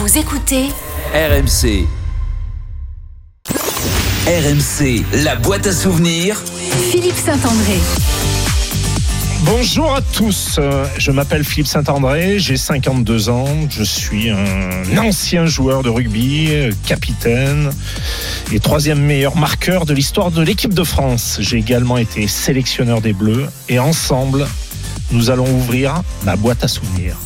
Vous écoutez RMC. RMC, la boîte à souvenirs. Philippe Saint-André. Bonjour à tous, je m'appelle Philippe Saint-André, j'ai 52 ans, je suis un ancien joueur de rugby, capitaine et troisième meilleur marqueur de l'histoire de l'équipe de France. J'ai également été sélectionneur des Bleus et ensemble, nous allons ouvrir ma boîte à souvenirs.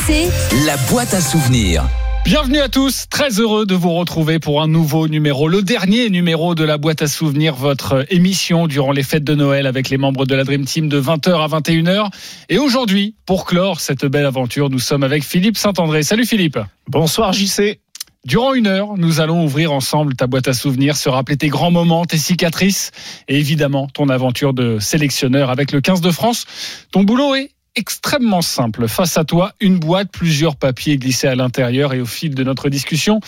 RMC, La boîte à souvenirs. Bienvenue à tous, très heureux de vous retrouver pour un nouveau numéro, le dernier numéro de la boîte à souvenirs, votre émission durant les fêtes de Noël avec les membres de la Dream Team de 20h à 21h. Et aujourd'hui, pour clore cette belle aventure, nous sommes avec Philippe Saint-André. Salut Philippe. Bonsoir JC. Durant une heure, nous allons ouvrir ensemble ta boîte à souvenirs, se rappeler tes grands moments, tes cicatrices et évidemment ton aventure de sélectionneur avec le 15 de France. Ton boulot est extrêmement simple. Face à toi, une boîte, plusieurs papiers glissés à l'intérieur et au fil de notre discussion,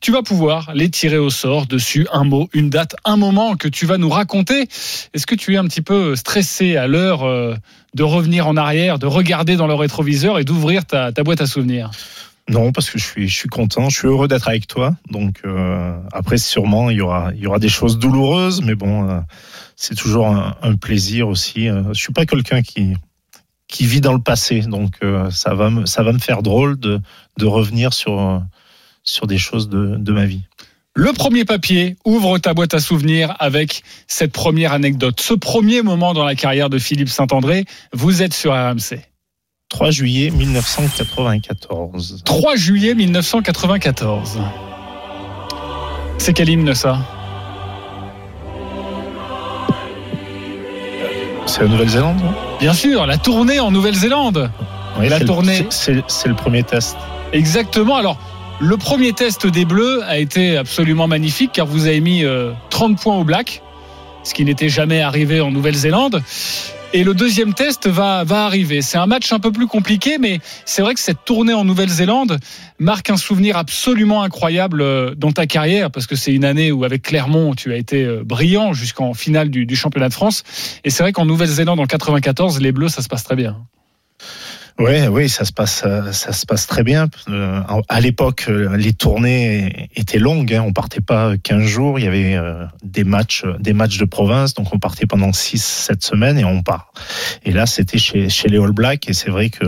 tu vas pouvoir les tirer au sort. Dessus, un mot, une date, un moment que tu vas nous raconter. Est-ce que tu es un petit peu stressé à l'heure euh, de revenir en arrière, de regarder dans le rétroviseur et d'ouvrir ta, ta boîte à souvenirs? Non, parce que je suis, je suis content, je suis heureux d'être avec toi. Donc euh, après, sûrement, il y aura, il y aura des choses douloureuses, mais bon, euh, c'est toujours un, un plaisir aussi. Je suis pas quelqu'un qui qui vit dans le passé, donc euh, ça va me, ça va me faire drôle de de revenir sur sur des choses de, de ma vie. Le premier papier ouvre ta boîte à souvenirs avec cette première anecdote. Ce premier moment dans la carrière de Philippe Saint-André, vous êtes sur RMC. 3 juillet 1994. 3 juillet 1994. C'est quel hymne ça? C'est la Nouvelle-Zélande Bien sûr, la tournée en Nouvelle-Zélande. Oui, La c'est le- tournée. c'est- le premier test. Exactement. Alors, le premier test des Bleus a été absolument magnifique car vous avez mis euh, 30 points au black, ce qui n'était jamais arrivé en Nouvelle-Zélande. Et le deuxième test va, va arriver. C'est un match un peu plus compliqué, mais c'est vrai que cette tournée en Nouvelle-Zélande marque un souvenir absolument incroyable euh, dans ta carrière, parce que c'est une année où avec Clermont, tu as été euh, brillant jusqu'en finale du, du championnat de France. Et c'est vrai qu'en Nouvelle-Zélande, en 94, les Bleus, ça se passe très bien. Oui, oui, ça se passe, euh, ça se passe très bien. Euh, À l'époque, euh, les tournées étaient longues. hein. On partait pas 15 jours. Il y avait euh, des matchs, des matchs de province. Donc, on partait pendant 6, 7 semaines et on part. Et là, c'était chez, chez les All Blacks. Et c'est vrai que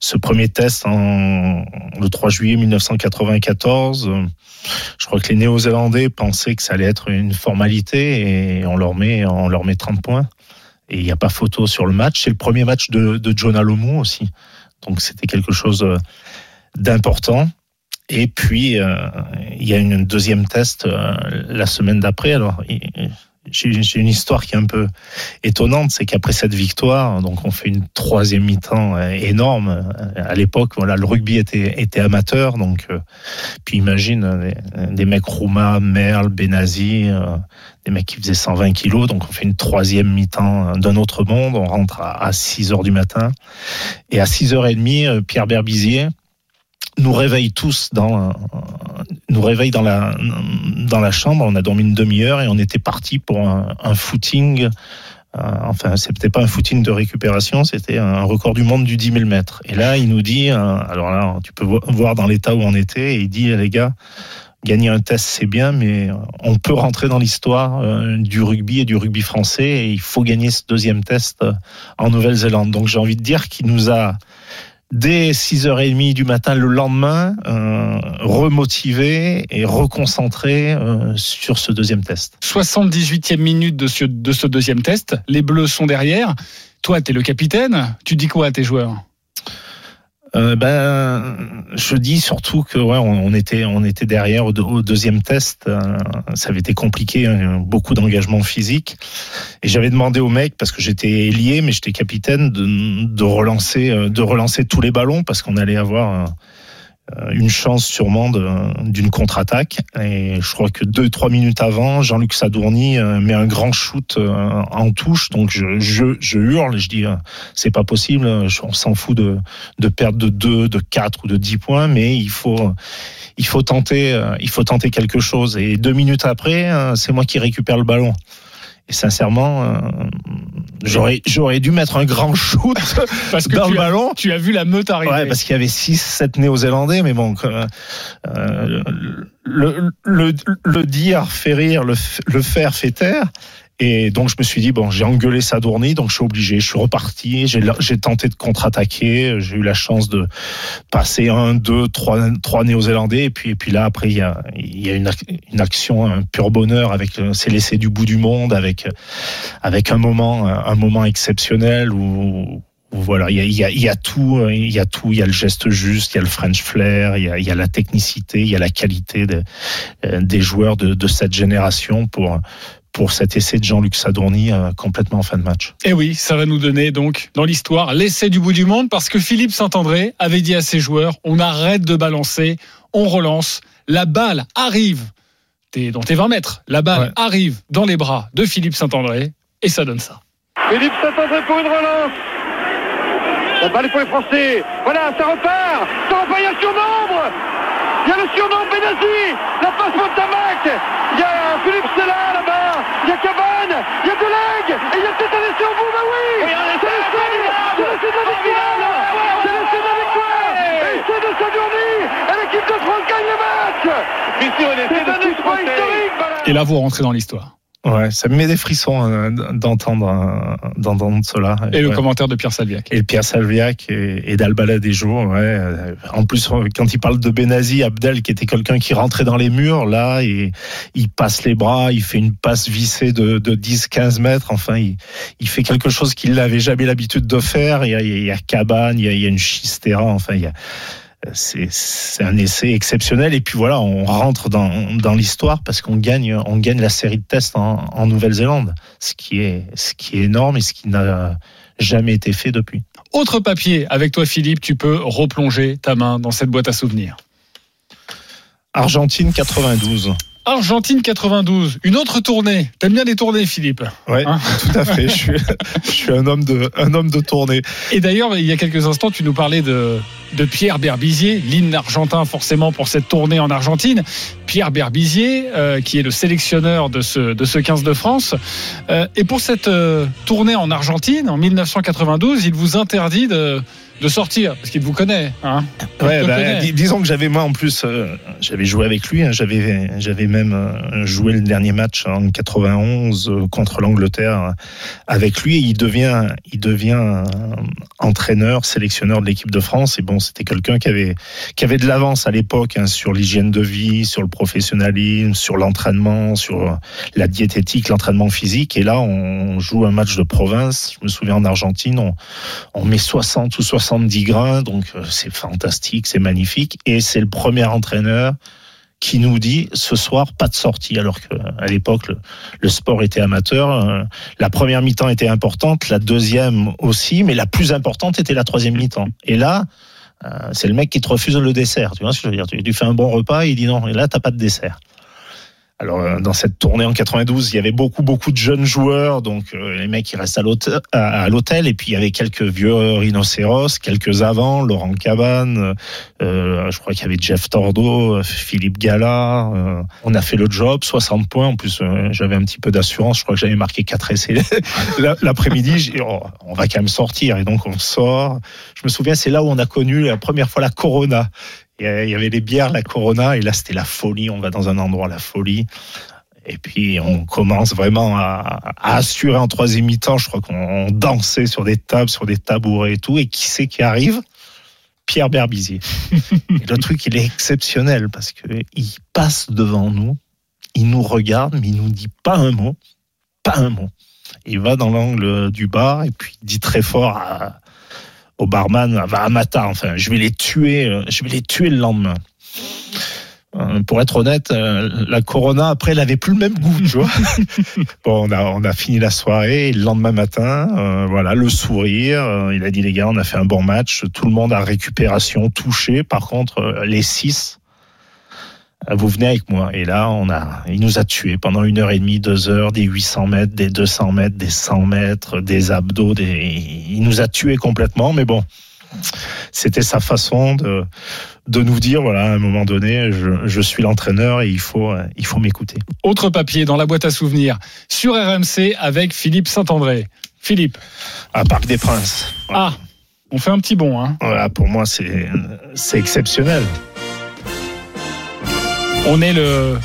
ce premier test en, le 3 juillet 1994, euh, je crois que les Néo-Zélandais pensaient que ça allait être une formalité et on leur met, on leur met 30 points. Et il n'y a pas photo sur le match. C'est le premier match de, de John Alomou aussi. Donc c'était quelque chose euh, d'important. Et puis, euh, il y a une deuxième test euh, la semaine d'après. Alors, j'ai une histoire qui est un peu étonnante, c'est qu'après cette victoire, donc on fait une troisième mi-temps euh, énorme. Euh, À l'époque, voilà, le rugby était, amateur, donc euh, puis imagine des, mecs Rouma, Merle, Benazi, des mecs qui faisaient 120 kilos, donc on fait une troisième mi-temps d'un autre monde. On rentre à, à 6 heures du matin et à 6 heures et demie, euh, Pierre Berbizier nous réveille tous dans nous réveille dans la dans la chambre. On a dormi une demi-heure et on était parti pour un, footing. euh, enfin, c'était pas un footing de récupération, c'était un record du monde du 10 000 mètres. Et là, il nous dit, euh, alors là, tu peux vo- voir dans l'état où on était, et il dit, les gars, gagner un test c'est bien, mais on peut rentrer dans l'histoire euh, du rugby et du rugby français, et il faut gagner ce deuxième test en Nouvelle-Zélande. Donc j'ai envie de dire qu'il nous a dès 6h30 du matin le lendemain, euh, remotivé et reconcentré euh, sur ce deuxième test. 78e minute de ce, de ce deuxième test. Les Bleus sont derrière. Toi, tu es le capitaine. Tu dis quoi à tes joueurs? Euh, ben, je dis surtout que ouais, on, était on était derrière au, deux- au deuxième test. euh, ça avait été compliqué, hein, beaucoup d'engagement physique. Et j'avais demandé au mec parce que j'étais lié, mais j'étais capitaine de, de relancer euh, de relancer tous les ballons parce qu'on allait avoir une chance sûrement d'une contre-attaque. Et je crois que deux trois minutes avant, Jean-Luc Sadourny euh, met un grand shoot euh, en touche. Donc je, je, je hurle, je dis euh, c'est pas possible, on s'en fout de de perdre de 2, de 4 ou de 10 points, mais il faut, il faut tenter, euh, il faut tenter quelque chose. Et deux minutes après, euh, c'est moi qui récupère le ballon. Et sincèrement, euh, j'aurais j'aurais dû mettre un grand shoot Parce que dans tu le as, ballon. tu as vu la meute arriver. Ouais, parce qu'il y avait 6 7 Néo-Zélandais, mais bon, euh, euh, le, le, le dire fait rire, le, le faire fait taire. Et donc je me suis dit bon, j'ai engueulé Sadourny, donc je suis obligé, je suis reparti, j'ai tenté de contre-attaquer, j'ai eu la chance de passer un, deux, trois, trois Néo-Zélandais, et puis et puis là après il y a il y a une, une action, un pur bonheur avec euh, c'est laissé du bout du monde, avec avec un moment un moment exceptionnel où voilà, il y y, y a tout, euh, il y a tout, il y a le geste juste, il y a le French flair, il y a, y a la technicité, il y a la qualité de- euh, des joueurs de, de cette génération pour pour cet essai de Jean-Luc Sadourny euh, complètement en fin de match. Et Eh oui, ça va nous donner donc dans l'histoire l'essai du bout du monde parce que Philippe Saint-André avait dit à ses joueurs on arrête de balancer, on relance, la balle arrive t'es dans tes 20 mètres, la balle Ouais. arrive dans les bras de Philippe Saint-André et ça donne ça. Philippe Saint-André pour une relance. La balle est pour les Français. Voilà, ça repart. Ça repart, il y a le surnombre. Il y a le surnombre Benazi. La passe pour Tamac. Il y a Philippe Sella là-bas. Il y a Cabane. Il y a Deleg. Et il y a peut-être un essai au bout. Bah oui. C'est l'essai. C'est l'essai de la victoire. C'est l'essai de la victoire. Essai de. Et l'équipe de France gagne le match. C'est un exploit historique. Et là vous rentrez dans l'histoire. Ouais, ça me met des frissons euh, d'entendre euh, d'entendre cela. Et le Ouais. commentaire de Pierre Salviac. Et Pierre Salviac et, et d'Albala des jours, ouais. Euh, En plus, quand il parle de Benazi, Abdel, qui était quelqu'un qui rentrait dans les murs, là, et il passe les bras, il fait une passe vissée de, de 10-15 mètres. Enfin, il, il fait quelque chose qu'il n'avait jamais l'habitude de faire. Il y a, il y a Cabane, il y a, il y a une Chistera. Enfin, il y a, c'est, un essai exceptionnel. Et puis voilà, on rentre dans, dans l'histoire parce qu'on gagne, on gagne la série de tests en, en Nouvelle-Zélande, ce qui est, ce qui est énorme et ce qui n'a jamais été fait depuis. Autre papier avec toi Philippe, tu peux replonger ta main dans cette boîte à souvenirs. Argentine 92. Argentine 92, une autre tournée. T'aimes bien les tournées Philippe Ouais, Hein tout à fait. Je suis, je suis un homme de, un homme de tournée. Et d'ailleurs, il y a quelques instants, tu nous parlais de, de Pierre Berbizier, l'hymne argentin forcément pour cette tournée en Argentine. Pierre Berbizier, euh, qui est le sélectionneur de ce, de ce 15 de France. Euh, et pour cette euh, tournée en Argentine, en 1992, il vous interdit de, de sortir, parce qu'il vous connaît. Hein Ouais, bah, connaît. dis- disons que j'avais moi en plus, euh, j'avais joué avec lui. hein, j'avais, j'avais même euh, joué le dernier match en 91 euh, contre l'Angleterre avec lui. Et il devient, il devient entraîneur, sélectionneur de l'équipe de France. Et bon, c'était quelqu'un qui avait, qui avait de l'avance à l'époque hein, sur l'hygiène de vie, sur le professionnalisme, sur l'entraînement, sur la diététique, l'entraînement physique. Et là, on joue un match de province. Je me souviens en Argentine, on, on met 60 ou 70 grains, donc euh, c'est fantastique, c'est magnifique. Et c'est le premier entraîneur qui nous dit ce soir pas de sortie, alors que à l'époque le, sport était amateur. Euh, La première mi-temps était importante, la deuxième aussi, mais la plus importante était la troisième mi-temps. Et là, euh, c'est le mec qui te refuse le dessert. Tu vois ce que je veux dire? Tu fais un bon repas, il dit non, et là t'as pas de dessert. Alors euh, dans cette tournée en 92, il y avait beaucoup beaucoup de jeunes joueurs, donc euh, les mecs ils restent à l'hôtel, et puis il y avait quelques vieux rhinocéros, quelques avant, Laurent Cabane, euh, je crois qu'il y avait Jeff Tordo, Philippe Gala. euh, on a fait le job, 60 points. En plus, euh, j'avais un petit peu d'assurance. Je crois que j'avais marqué 4 essais La- l'après-midi. Oh, on va quand même sortir, et donc on sort. Je me souviens, c'est là où on a connu la première fois la Corona. Euh, Il y avait les bières, la Corona, et là c'était la folie. On va dans un endroit, la folie. Et puis on commence vraiment à, à assurer en troisième mi-temps. Je crois qu'on dansait sur des tables, sur des tabourets et tout. Et qui c'est qui arrive? Pierre Berbizier. et le truc, il est exceptionnel parce que il passe devant nous, il nous regarde, mais il nous dit pas un mot, pas un mot. Il va dans l'angle du bar et puis il dit très fort à- au barman, va à Mata, enfin, je vais les tuer, je vais les tuer le lendemain. Euh, Pour être honnête, euh, la Corona après, elle avait plus le même goût, tu vois. bon, on a on a fini la soirée. Et le lendemain matin, euh, voilà, le sourire. il a dit les gars, on a fait un bon match. Tout le monde a récupération, touché. Par contre, les six, vous venez avec moi. Et là, on a, il nous a tués pendant une heure et demie, deux heures, des 800 mètres, des 200 mètres, des 100 mètres, des abdos. Des, il nous a tués complètement. Mais bon, c'était sa façon de, de nous dire voilà, à un moment donné, je, je suis l'entraîneur et il faut, il faut m'écouter. Autre papier dans la boîte à souvenirs sur RMC avec Philippe Saint-André. Philippe. À Parc des Princes. Ah, on fait un petit bond. Hein. Voilà, pour moi, c'est exceptionnel. On est le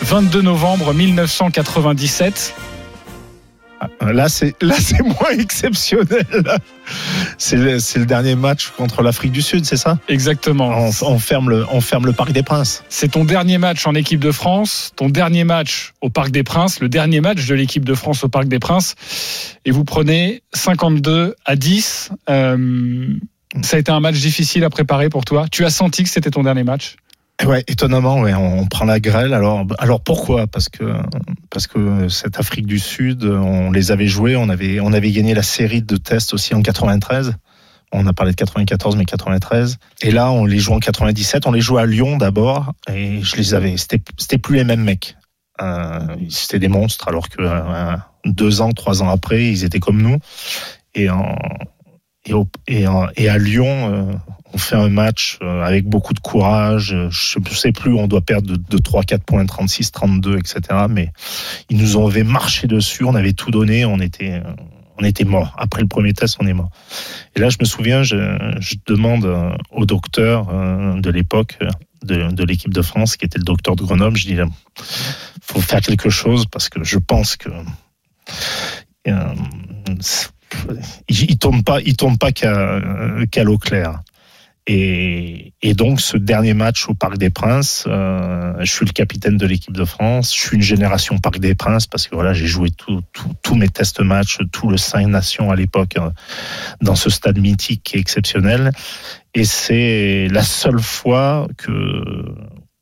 22 novembre 1997. Là, c'est là, c'est moins exceptionnel. C'est le, dernier match contre l'Afrique du Sud, c'est ça? Exactement. on, on ferme le, on ferme le Parc des Princes. C'est ton dernier match en équipe de France, ton dernier match au Parc des Princes, le dernier match de l'équipe de France au Parc des Princes. Et vous prenez 52 à 10. Euh, ça a été un match difficile à préparer pour toi. Tu as senti que c'était ton dernier match? Ouais, étonnamment, ouais, on prend la grêle. Alors, alors pourquoi? Parce que parce que cette Afrique du Sud, on les avait joués, on avait on avait gagné la série de tests aussi en 93. On a parlé de 94, mais 93. Et là, on les joue en 97. On les joue à Lyon d'abord, et je les avais. C'était c'était plus les mêmes mecs. Euh, c'était des monstres, alors que euh, deux ans, trois ans après, ils étaient comme nous. Et en et, au, et, en, et à Lyon, euh, on fait un match euh, avec beaucoup de courage. Je ne sais plus, on doit perdre de, de 3, 4 points, 36, 32, etc. Mais ils nous ont marché dessus, on avait tout donné, on était, on était mort. Après le premier test, on est mort. Et là, je me souviens, je, demande euh, au docteur de l'époque de, l'équipe de France, qui était le docteur de Grenoble, je dis, faut faire quelque chose parce que je pense que euh, il, il tourne pas, il tourne pas qu'à l'eau claire. Et, et, donc ce dernier match au Parc des Princes, euh, je suis le capitaine de l'équipe de France. Je suis une génération Parc des Princes parce que voilà, j'ai joué tous mes test matchs, tout le 5 nations à l'époque euh, dans ce stade mythique est exceptionnel. Et c'est la seule fois que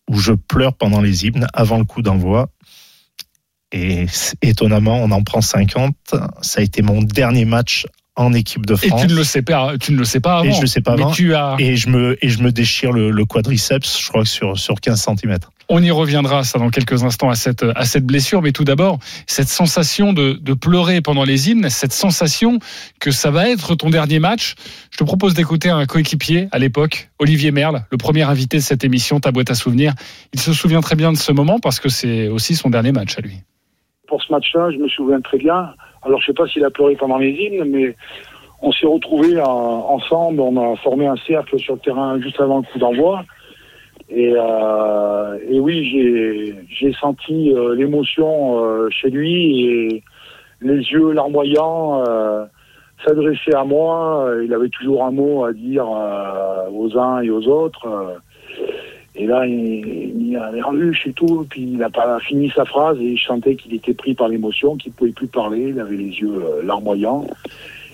où je pleure pendant les hymnes avant le coup d'envoi. Et étonnamment, on en prend 50. Ça a été mon dernier match en équipe de France. Et tu ne le sais pas, tu ne le sais pas avant. Et je le sais pas avant. Mais tu as... Et je me, et je me déchire le, le quadriceps, je crois, sur, sur 15 cm. On y reviendra, ça, dans quelques instants, à cette, à cette blessure. Mais tout d'abord, cette sensation de, de pleurer pendant les hymnes, cette sensation que ça va être ton dernier match. Je te propose d'écouter un coéquipier à l'époque, Olivier Merle, le premier invité de cette émission, ta boîte à souvenirs. Il se souvient très bien de ce moment parce que c'est aussi son dernier match à lui. Pour ce match-là, je me souviens très bien. Alors, je sais pas s'il a pleuré pendant les hymnes, mais on s'est retrouvés euh, ensemble. On a formé un cercle sur le terrain juste avant le coup d'envoi. Et, euh, oui, j'ai senti euh, l'émotion chez lui et les yeux larmoyants s'adresser à moi. Il avait toujours un mot à dire aux uns et aux autres. Et là, il, il avait reluche et tout, puis il n'a pas fini sa phrase et je sentais qu'il était pris par l'émotion, qu'il ne pouvait plus parler, il avait les yeux euh, larmoyants.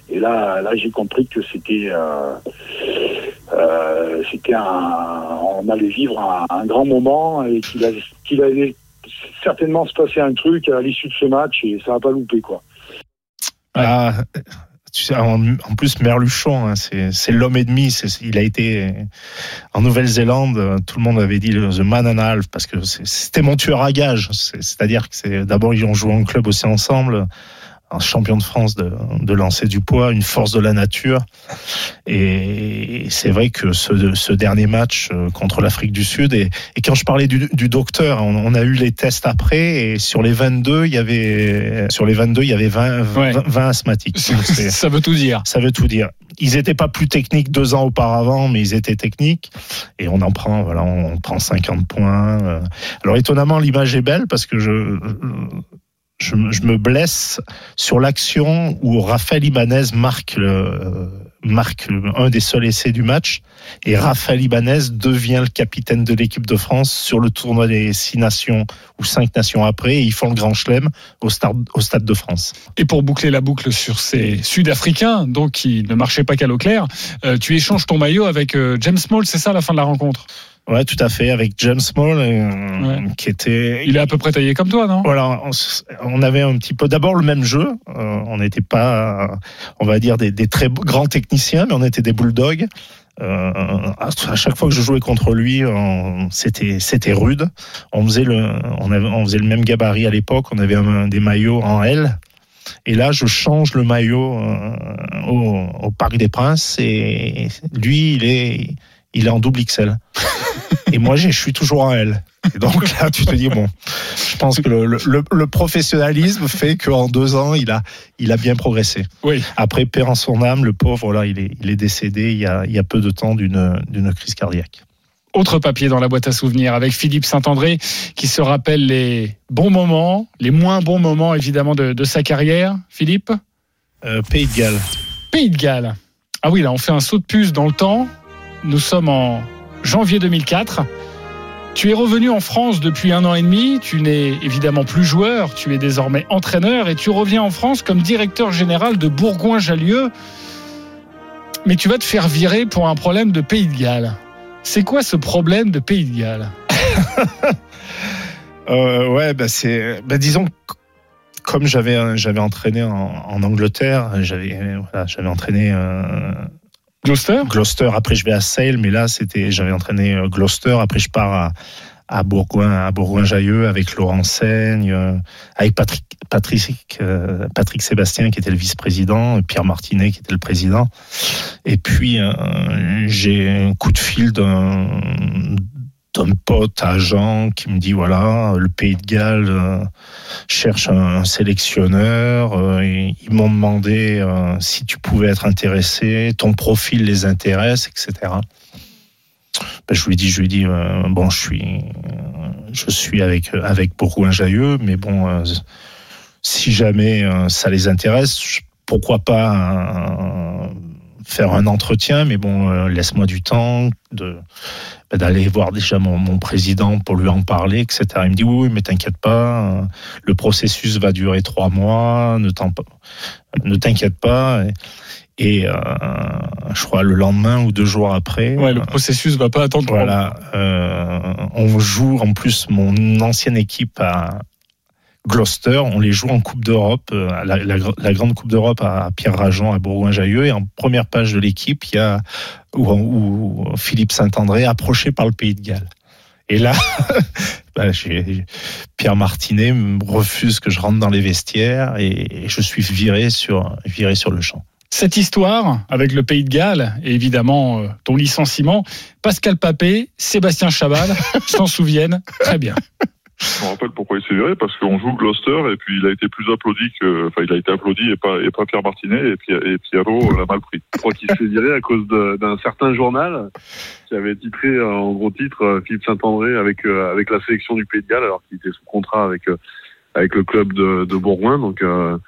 Et là, là j'ai compris que c'était, euh, euh, un, on allait vivre un, grand moment et qu'il allait, certainement se passer un truc à l'issue de ce match et ça va pas louper quoi. Ah, en, plus, Merluchon, hein, c'est l'homme et demi. Il a été en Nouvelle-Zélande. Tout le monde avait dit The Man and Half parce que c'était mon tueur à gage. C'est-à-dire que d'abord ils ont joué en club aussi ensemble. Un champion de France de, de lancer du poids, une force de la nature. Et c'est vrai que ce, ce, dernier match euh, contre l'Afrique du Sud, et, et, quand je parlais du, du docteur, on, on, a eu les tests après, et sur les 22, il y avait, sur les 22, il y avait 20, 20, ouais. 20 asthmatiques. ça veut tout dire. Ça veut tout dire. Ils n'étaient pas plus techniques deux ans auparavant, mais ils étaient techniques. Et on en prend, voilà, on prend 50 points. euh. Alors étonnamment, l'image est belle parce que je, je, je, me blesse sur l'action où Raphaël Ibanez marque, le, marque un des seuls essais du match et Raphaël Ibanez devient le capitaine de l'équipe de France sur le tournoi des six nations ou cinq nations après et ils font le grand chelem au stade, au stade de France. Et pour boucler la boucle sur ces Sud-Africains, donc qui ne marchaient pas qu'à l'eau claire, euh, tu échanges ton maillot avec euh, James Small, c'est ça la fin de la rencontre? Ouais, tout à fait, avec James Small, euh, ouais. qui était. Il est à peu près taillé comme toi, non? Voilà, on, on, avait un petit peu. D'abord le même jeu. Euh, on n'était pas, on va dire, des, des, très grands techniciens, mais on était des bulldogs. Euh, à chaque fois que je jouais contre lui, c'était c'était rude. On faisait le, on, avait, on faisait le même gabarit à l'époque. On avait un, des maillots en L. Et là, je change le maillot au, au Parc des Princes et lui, il est, il est en double XL. Et moi, je suis toujours en L. Et donc là, tu te dis, bon, je pense que le, le, le professionnalisme fait qu'en deux ans, il a, il a bien progressé. Oui. Après, père en son âme, le pauvre, là, il est, il est décédé il y a, il y a peu de temps d'une d'une crise cardiaque. Autre papier dans la boîte à souvenirs avec Philippe Saint-André qui se rappelle les bons moments, les moins bons moments évidemment de, de sa carrière. Philippe? Euh, Pays de Galles. Pays de Galles. Ah oui, là on fait un saut de puce dans le temps. Nous sommes en janvier 2004. Tu es revenu en France depuis un an et demi. Tu n'es évidemment plus joueur. Tu es désormais entraîneur et tu reviens en France comme directeur général de Bourgoin-Jallieu. Mais tu vas te faire virer pour un problème de Pays de Galles. C'est quoi ce problème de Pays de Galles? Euh, ouais, bah c'est, bah disons, comme j'avais entraîné en, Angleterre, j'avais voilà, entraîné euh, Gloucester Gloucester. Après, je vais à Sale, mais là, j'avais entraîné euh, Gloucester. Après, je pars à Bourgoin, à Bourgoin-Jallieu avec Laurent Seigne, euh, avec Patrick, Patrick, euh, Patrick Sébastien qui était le vice-président, Pierre Martinet qui était le président. Et puis j'ai un coup de fil d'un d'un pote agent qui me dit voilà le Pays de Galles euh, cherche un, sélectionneur euh, et ils m'ont demandé euh, si tu pouvais être intéressé ton profil les intéresse etc ben, je lui dit je lui euh, bon je suis je suis avec avec Bourgoin Jailleux mais bon si jamais ça les intéresse pourquoi pas faire un entretien mais bon euh, laisse-moi du temps de ben, d'aller voir déjà mon, mon président pour lui en parler, etc. Il me dit oui, oui mais t'inquiète pas, euh, le processus va durer trois mois, ne t'inquiète pas. Et, et, euh, je crois le lendemain ou deux jours après, Ouais, le processus va pas attendre. voilà, euh, on joue en plus mon ancienne équipe à Gloucester, on les joue en Coupe d'Europe, euh, la, la, la grande Coupe d'Europe à Pierre Rajon à Bourgoin-Jallieu, et en première page de l'équipe, il y a où, où Philippe Saint-André approché par le Pays de Galles. Et là, bah, Pierre Martinet me refuse que je rentre dans les vestiaires et, et je suis viré sur, viré sur le champ. Cette histoire avec le Pays de Galles et évidemment euh, ton licenciement, Pascal Papé, Sébastien Chabal s'en souviennent très bien. Je me rappelle pourquoi il s'est viré, parce qu'on joue Gloucester et puis il a été plus applaudi que, enfin il a été applaudi et pas, et pas Pierre Martinet et, puis, et Pierrot l'a mal pris. Je crois qu'il s'est viré à cause d'un certain journal qui avait titré euh, en gros titre euh, Philippe Saint-André avec euh, avec la sélection du Pays de Galles alors qu'il était sous contrat avec avec le club de, de Bourgoin donc euh,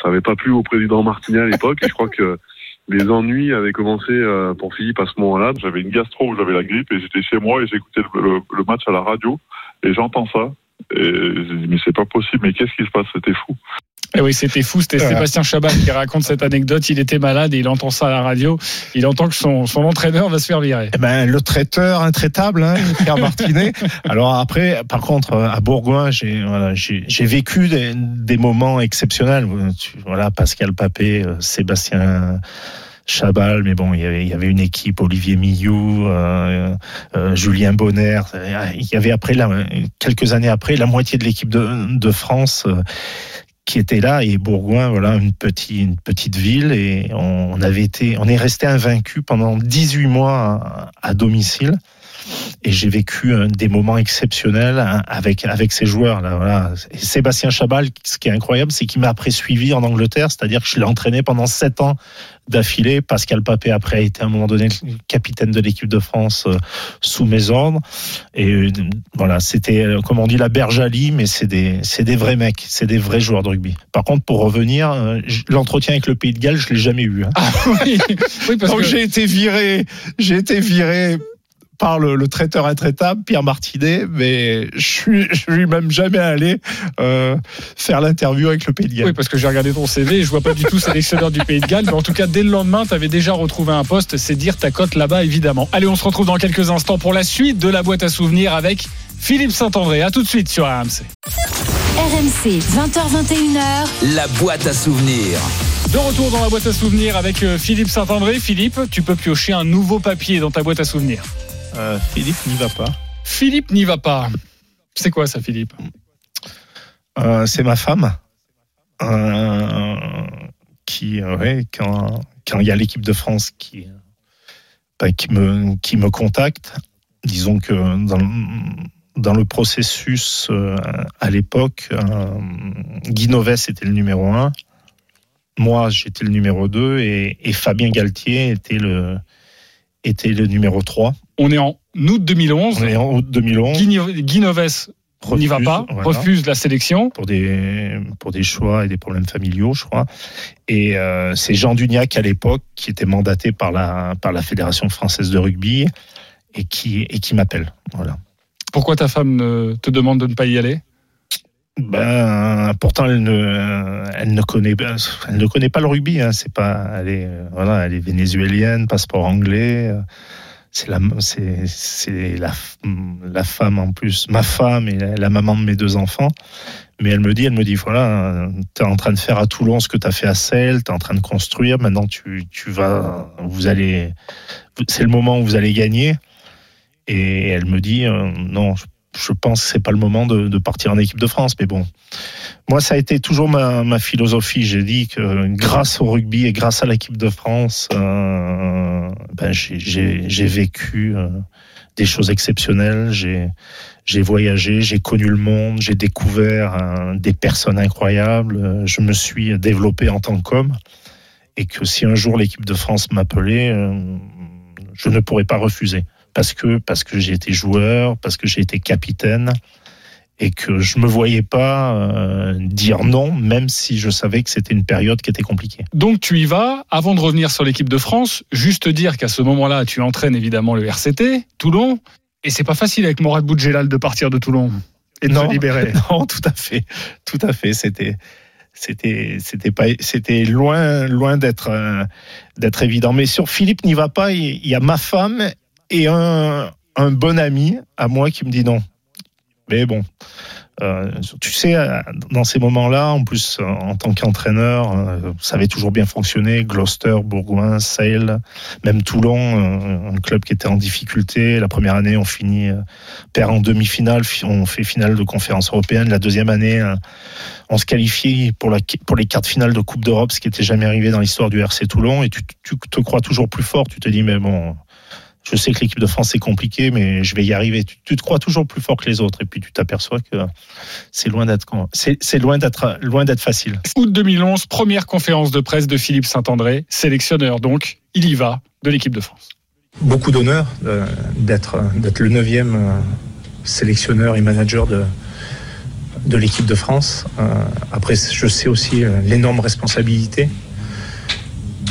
ça n'avait pas plu au président Martinet à l'époque et je crois que les ennuis avaient commencé pour Philippe à ce moment-là. J'avais une gastro j'avais la grippe et j'étais chez moi et j'écoutais le- le match à la radio et j'entends ça. Et mais c'est pas possible, mais qu'est-ce qui se passe? C'était fou. Et oui, c'était fou. C'était Ouais. Sébastien Chabal qui raconte cette anecdote. Il était malade et il entend ça à la radio. Il entend que son, son entraîneur va se faire virer. Eh ben, le traiteur intraitable, hein, Pierre Martinet. Alors après, par contre, euh, à Bourgoin, j'ai voilà, vécu des, des moments exceptionnels. Voilà, Pascal Papé, euh, Sébastien Chabal, mais bon, il y avait, il y avait une équipe, Olivier Millou, euh, euh, Julien Bonner. Il y avait après, quelques années après, la moitié de l'équipe de, de France. euh, qui était là et Bourgoin voilà une petite une petite ville et on avait été on est resté invaincu pendant 18 mois à, à domicile et j'ai vécu euh, des moments exceptionnels hein, avec avec ces joueurs là voilà. Et Sébastien Chabal ce qui est incroyable c'est qu'il m'a après suivi en Angleterre c'est-à-dire que je l'ai entraîné pendant sept ans d'affilée. Pascal Papé après a été à un moment donné capitaine de l'équipe de France euh, sous mes ordres. Et euh, voilà c'était euh, comme on dit la bergerie mais c'est des c'est des vrais mecs c'est des vrais joueurs de rugby. Par contre pour revenir euh, l'entretien avec le Pays de Galles je l'ai jamais eu hein. Ah oui, oui parce donc que j'ai été viré j'ai été viré par le, le traiteur intraitable Pierre Martinet mais je suis je suis même jamais allé euh, faire l'interview avec le Pays de Galles Oui, parce que j'ai regardé ton CV et je vois pas du tout sélectionneur du Pays de Galles. Mais en tout cas, dès le lendemain, tu avais déjà retrouvé un poste. C'est dire ta cote là-bas, évidemment. Allez, on se retrouve dans quelques instants pour la suite de la boîte à souvenirs avec Philippe Saint-André. À tout de suite sur RMC. RMC, 20h21h. La boîte à souvenirs. De retour dans la boîte à souvenirs avec euh, Philippe Saint-André. Philippe, tu peux piocher un nouveau papier dans ta boîte à souvenirs. Euh, Philippe n'y va pas Philippe n'y va pas. C'est quoi ça, Philippe? Euh, c'est ma femme euh, qui, ouais, quand, quand il y a l'équipe de France qui, bah, qui, me, qui me contacte, disons que dans, dans le processus à l'époque, Guy Novès était le numéro 1, moi j'étais le numéro 2 et, et Fabien Galtier était le, était le numéro 3. On est en août 2011. On est en août 2011. Guy, Novès n'y va pas, voilà. refuse la sélection. pour des pour des choix et des problèmes familiaux, je crois. Et euh, c'est Jean Duniac à l'époque qui était mandaté par la par la fédération française de rugby et qui et qui m'appelle. Voilà. Pourquoi ta femme te demande de ne pas y aller? Ben pourtant elle ne elle ne connaît pas elle ne connaît pas le rugby. Hein. C'est pas elle est euh, voilà elle est vénézuélienne, passeport anglais. euh, C'est la c'est c'est la la femme en plus ma femme et la, maman de mes deux enfants. Mais elle me dit, elle me dit, voilà, tu es en train de faire à Toulon ce que tu as fait à Celle, tu es en train de construire, maintenant tu, tu vas, vous allez, c'est le moment où vous allez gagner. Et elle me dit, euh, non, je, je pense que c'est pas le moment de, de partir en équipe de France. Mais bon, moi, ça a été toujours ma, ma philosophie. J'ai dit que grâce au rugby et grâce à l'équipe de France, euh, ben, j'ai- vécu euh, des choses exceptionnelles. J'ai voyagé, j'ai connu le monde, j'ai découvert euh, des personnes incroyables, je me suis développé en tant qu'homme, et que si un jour l'équipe de France m'appelait, je ne pourrais pas refuser, parce que, parce que j'ai été joueur, parce que j'ai été capitaine, et que je me voyais pas euh, dire non, même si je savais que c'était une période qui était compliquée. Donc tu y vas. Avant de revenir sur l'équipe de France, juste dire qu'à ce moment-là, tu entraînes évidemment le RCT, Toulon. Et c'est pas facile avec Morad Boudjelal de partir de Toulon et de Non. se libérer. Non, tout à fait, tout à fait. C'était, c'était, c'était pas, c'était loin, loin d'être, euh, d'être évident. Mais sur Philippe n'y va pas. Il y a ma femme et un, bon ami à moi qui me dit non. Mais bon, euh, tu sais, dans ces moments-là, en plus, euh, en tant qu'entraîneur, euh, ça avait toujours bien fonctionné. Gloucester, Bourgoin, Sale, même Toulon, un club qui était en difficulté. La première année, on finit perd en demi-finale, fi- on fait finale de conférence européenne. La deuxième année, on se qualifie pour, la, pour les quarts de finale de Coupe d'Europe, ce qui n'était jamais arrivé dans l'histoire du RC Toulon. Et tu te crois toujours plus fort. Tu te dis, mais bon, je sais que l'équipe de France c'est compliqué, mais je vais y arriver. Tu, tu te crois toujours plus fort que les autres. Et puis tu t'aperçois que c'est loin d'être c'est loin d'être loin d'être facile. Août 2011, première conférence de presse de Philippe Saint-André, sélectionneur donc, il y va de l'équipe de France. beaucoup d'honneur euh, d'être d'être le neuvième euh, sélectionneur et manager de de l'équipe de France. Euh, après, je sais aussi l'énorme responsabilité.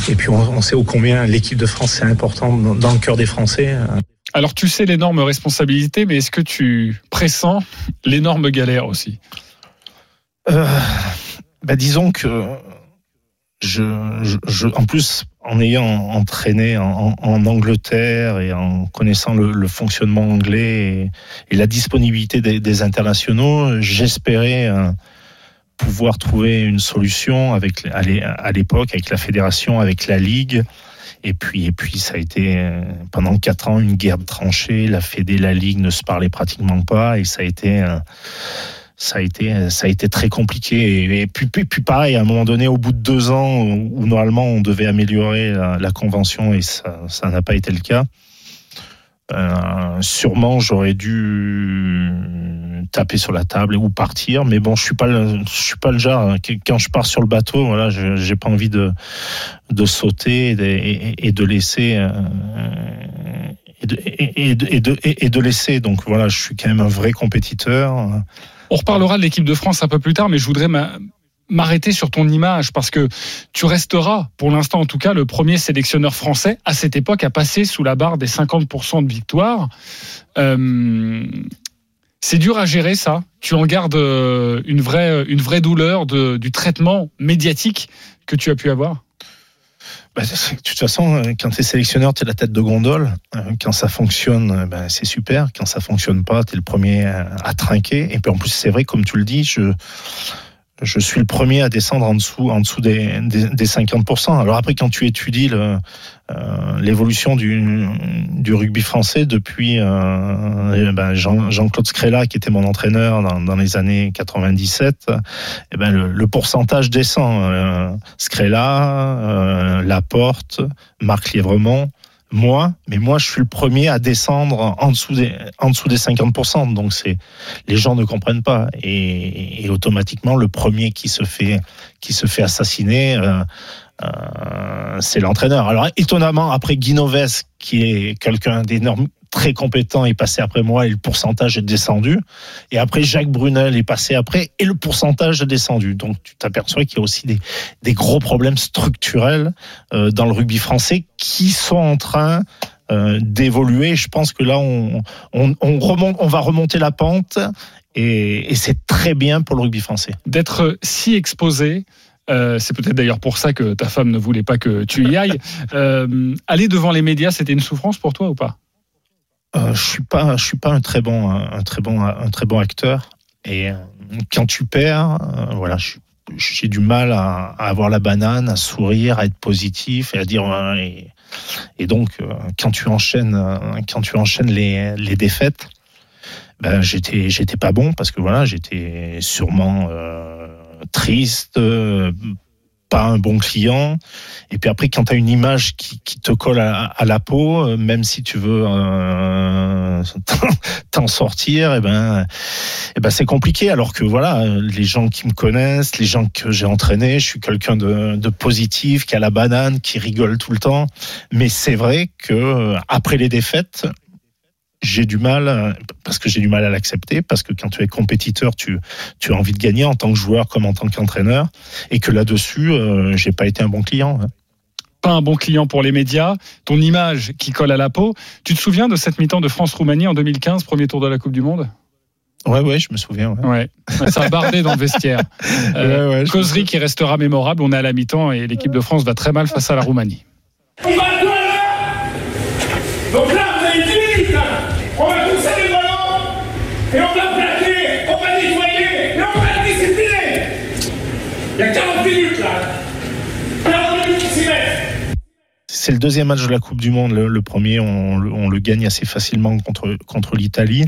Et puis, on, on sait ô combien l'équipe de France c'est important dans, dans le cœur des Français. Euh, Alors tu sais l'énorme responsabilité, mais est-ce que tu pressens l'énorme galère aussi? Euh, bah, disons que je, je, je- en plus, en ayant entraîné en, en Angleterre et en connaissant le, le fonctionnement anglais et, et la disponibilité des, des internationaux, j'espérais euh, pouvoir trouver une solution avec à l'é- à l'époque avec la fédération, avec la ligue. Et puis, et puis, ça a été euh, pendant quatre ans une guerre de tranchées. La Fédé, la Ligue ne se parlaient pratiquement pas, et ça a été, euh, ça a été, ça a été très compliqué. Et, puis, puis, puis pareil, à un moment donné, au bout de deux ans, où, normalement on devait améliorer la, convention, et ça n'a pas été le cas. Euh, sûrement, j'aurais dû taper sur la table ou partir, mais bon, je suis pas, le, je suis pas le genre. hein, Quand je pars sur le bateau, voilà, j'ai pas envie de de sauter et de, laisser. et de, et, de, laisser. Donc voilà, je suis quand même un vrai compétiteur. On reparlera de l'équipe de France un peu plus tard, mais je voudrais m'arrêter sur ton image parce que tu resteras, pour l'instant en tout cas, le premier sélectionneur français à cette époque à passer sous la barre des 50% de victoires. Euh, c'est dur à gérer ça. Tu en gardes euh, une vraie, une vraie douleur du traitement médiatique que tu as pu avoir? Bah, de toute façon, euh, quand tu es sélectionneur, tu es la tête de gondole. Euh, Quand ça fonctionne, ben, c'est super. Quand ça fonctionne pas, tu es le premier à, à trinquer. Et puis en plus, c'est vrai, comme tu le dis, je, je suis le premier à descendre en dessous, des, des, 50%. Alors après, quand tu étudies euh, l'évolution du, rugby français depuis euh, eh ben Jean, Jean-Claude Scrella, qui était mon entraîneur dans, les années 97, eh ben le, pourcentage descend. Euh, euh, Laporte, Marc Lièvremont, moi, mais moi, je suis le premier à descendre en dessous des, en dessous des 50%. Donc, c'est, les gens ne comprennent pas. Et, automatiquement, le premier qui se fait, qui se fait assassiner, euh, euh, c'est l'entraîneur. Alors, étonnamment, après Guinoves, qui est quelqu'un d'énorme, très compétent est passé après moi et le pourcentage est descendu. Et après, Jacques Brunel est passé après et le pourcentage est descendu. Donc, tu t'aperçois qu'il y a aussi des, des, gros problèmes structurels euh, dans le rugby français qui sont en train euh, d'évoluer. Je pense que là, on, on, on, remonte, on va remonter la pente et, et c'est très bien pour le rugby français. D'être si exposé, euh, c'est peut-être d'ailleurs pour ça que ta femme ne voulait pas que tu y ailles. Euh, aller devant les médias, c'était une souffrance pour toi ou pas? Euh, Je suis pas, je suis pas un très bon, un, très bon, un très bon acteur. Et euh, quand tu perds, euh, voilà, j'ai du mal à, avoir la banane, à sourire, à être positif et à dire. Et, et donc, quand tu enchaînes, quand tu enchaînes les, défaites, ben j'étais, j'étais pas bon parce que voilà, j'étais sûrement triste, pas un bon client. Et puis après, quand tu as une image qui, te colle à, la peau, euh, même si tu veux euh, t'en sortir, et eh ben, et eh ben c'est compliqué. Alors que voilà, les gens qui me connaissent, les gens que j'ai entraînés, je suis quelqu'un de, de, positif, qui a la banane, qui rigole tout le temps. Mais c'est vrai que après les défaites, j'ai du mal, parce que j'ai du mal à l'accepter, parce que quand tu es compétiteur, tu, tu as envie de gagner en tant que joueur comme en tant qu'entraîneur, et que là-dessus, euh, j'ai pas été un bon client. Hein. Pas un bon client pour les médias, ton image qui colle à la peau. Tu te souviens de cette mi-temps de France-Roumanie en 2015, premier tour de la Coupe du Monde? Ouais, ouais, je me souviens. Ouais. Ça a bardé dans le vestiaire. Euh, causerie qui restera mémorable. On est à la mi-temps et l'équipe de France va très mal face à la Roumanie. Donc là, on va pousser les ballons et on va plaquer, on va nettoyer et on va discipliner. Il y a 40 minutes là. 40 minutes qui s'y mettent. C'est le deuxième match de la Coupe du Monde. Le, premier, on, le gagne assez facilement contre, contre l'Italie.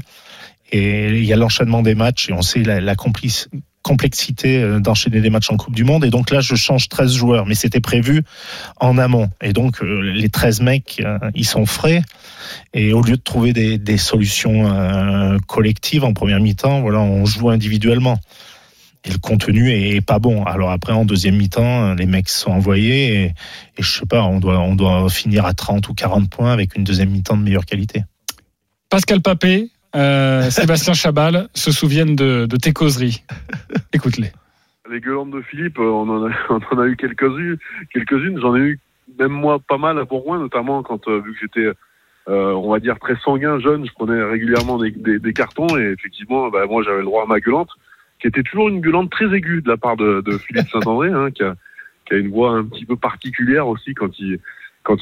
Et il y a l'enchaînement des matchs et on sait la complice, complexité euh, d'enchaîner des matchs en Coupe du Monde. Et donc là, je change 13 joueurs, mais c'était prévu en amont. Et donc, euh, les 13 mecs, euh, ils sont frais. Et au lieu de trouver des, solutions collectives en première mi-temps, voilà, on joue individuellement. Et le contenu est pas bon. Alors après, en deuxième mi-temps, les mecs sont envoyés et, et je sais pas, on doit, on doit finir à 30 ou 40 points avec une deuxième mi-temps de meilleure qualité. Pascal Papé, euh, Sébastien Chabal se souviennent de, tes causeries. Écoute-les. Les gueulantes de Philippe, euh, on en a, eu quelques-unes. J'en ai eu même moi pas mal à Bourgoin, notamment quand euh, vu que j'étais, on va dire très sanguin, jeune, je prenais régulièrement des, cartons et effectivement, bah, moi j'avais le droit à ma gueulante, qui était toujours une gueulante très aiguë de la part de, Philippe Saint-André, hein, qui, a, une voix un petit peu particulière aussi quand il quand.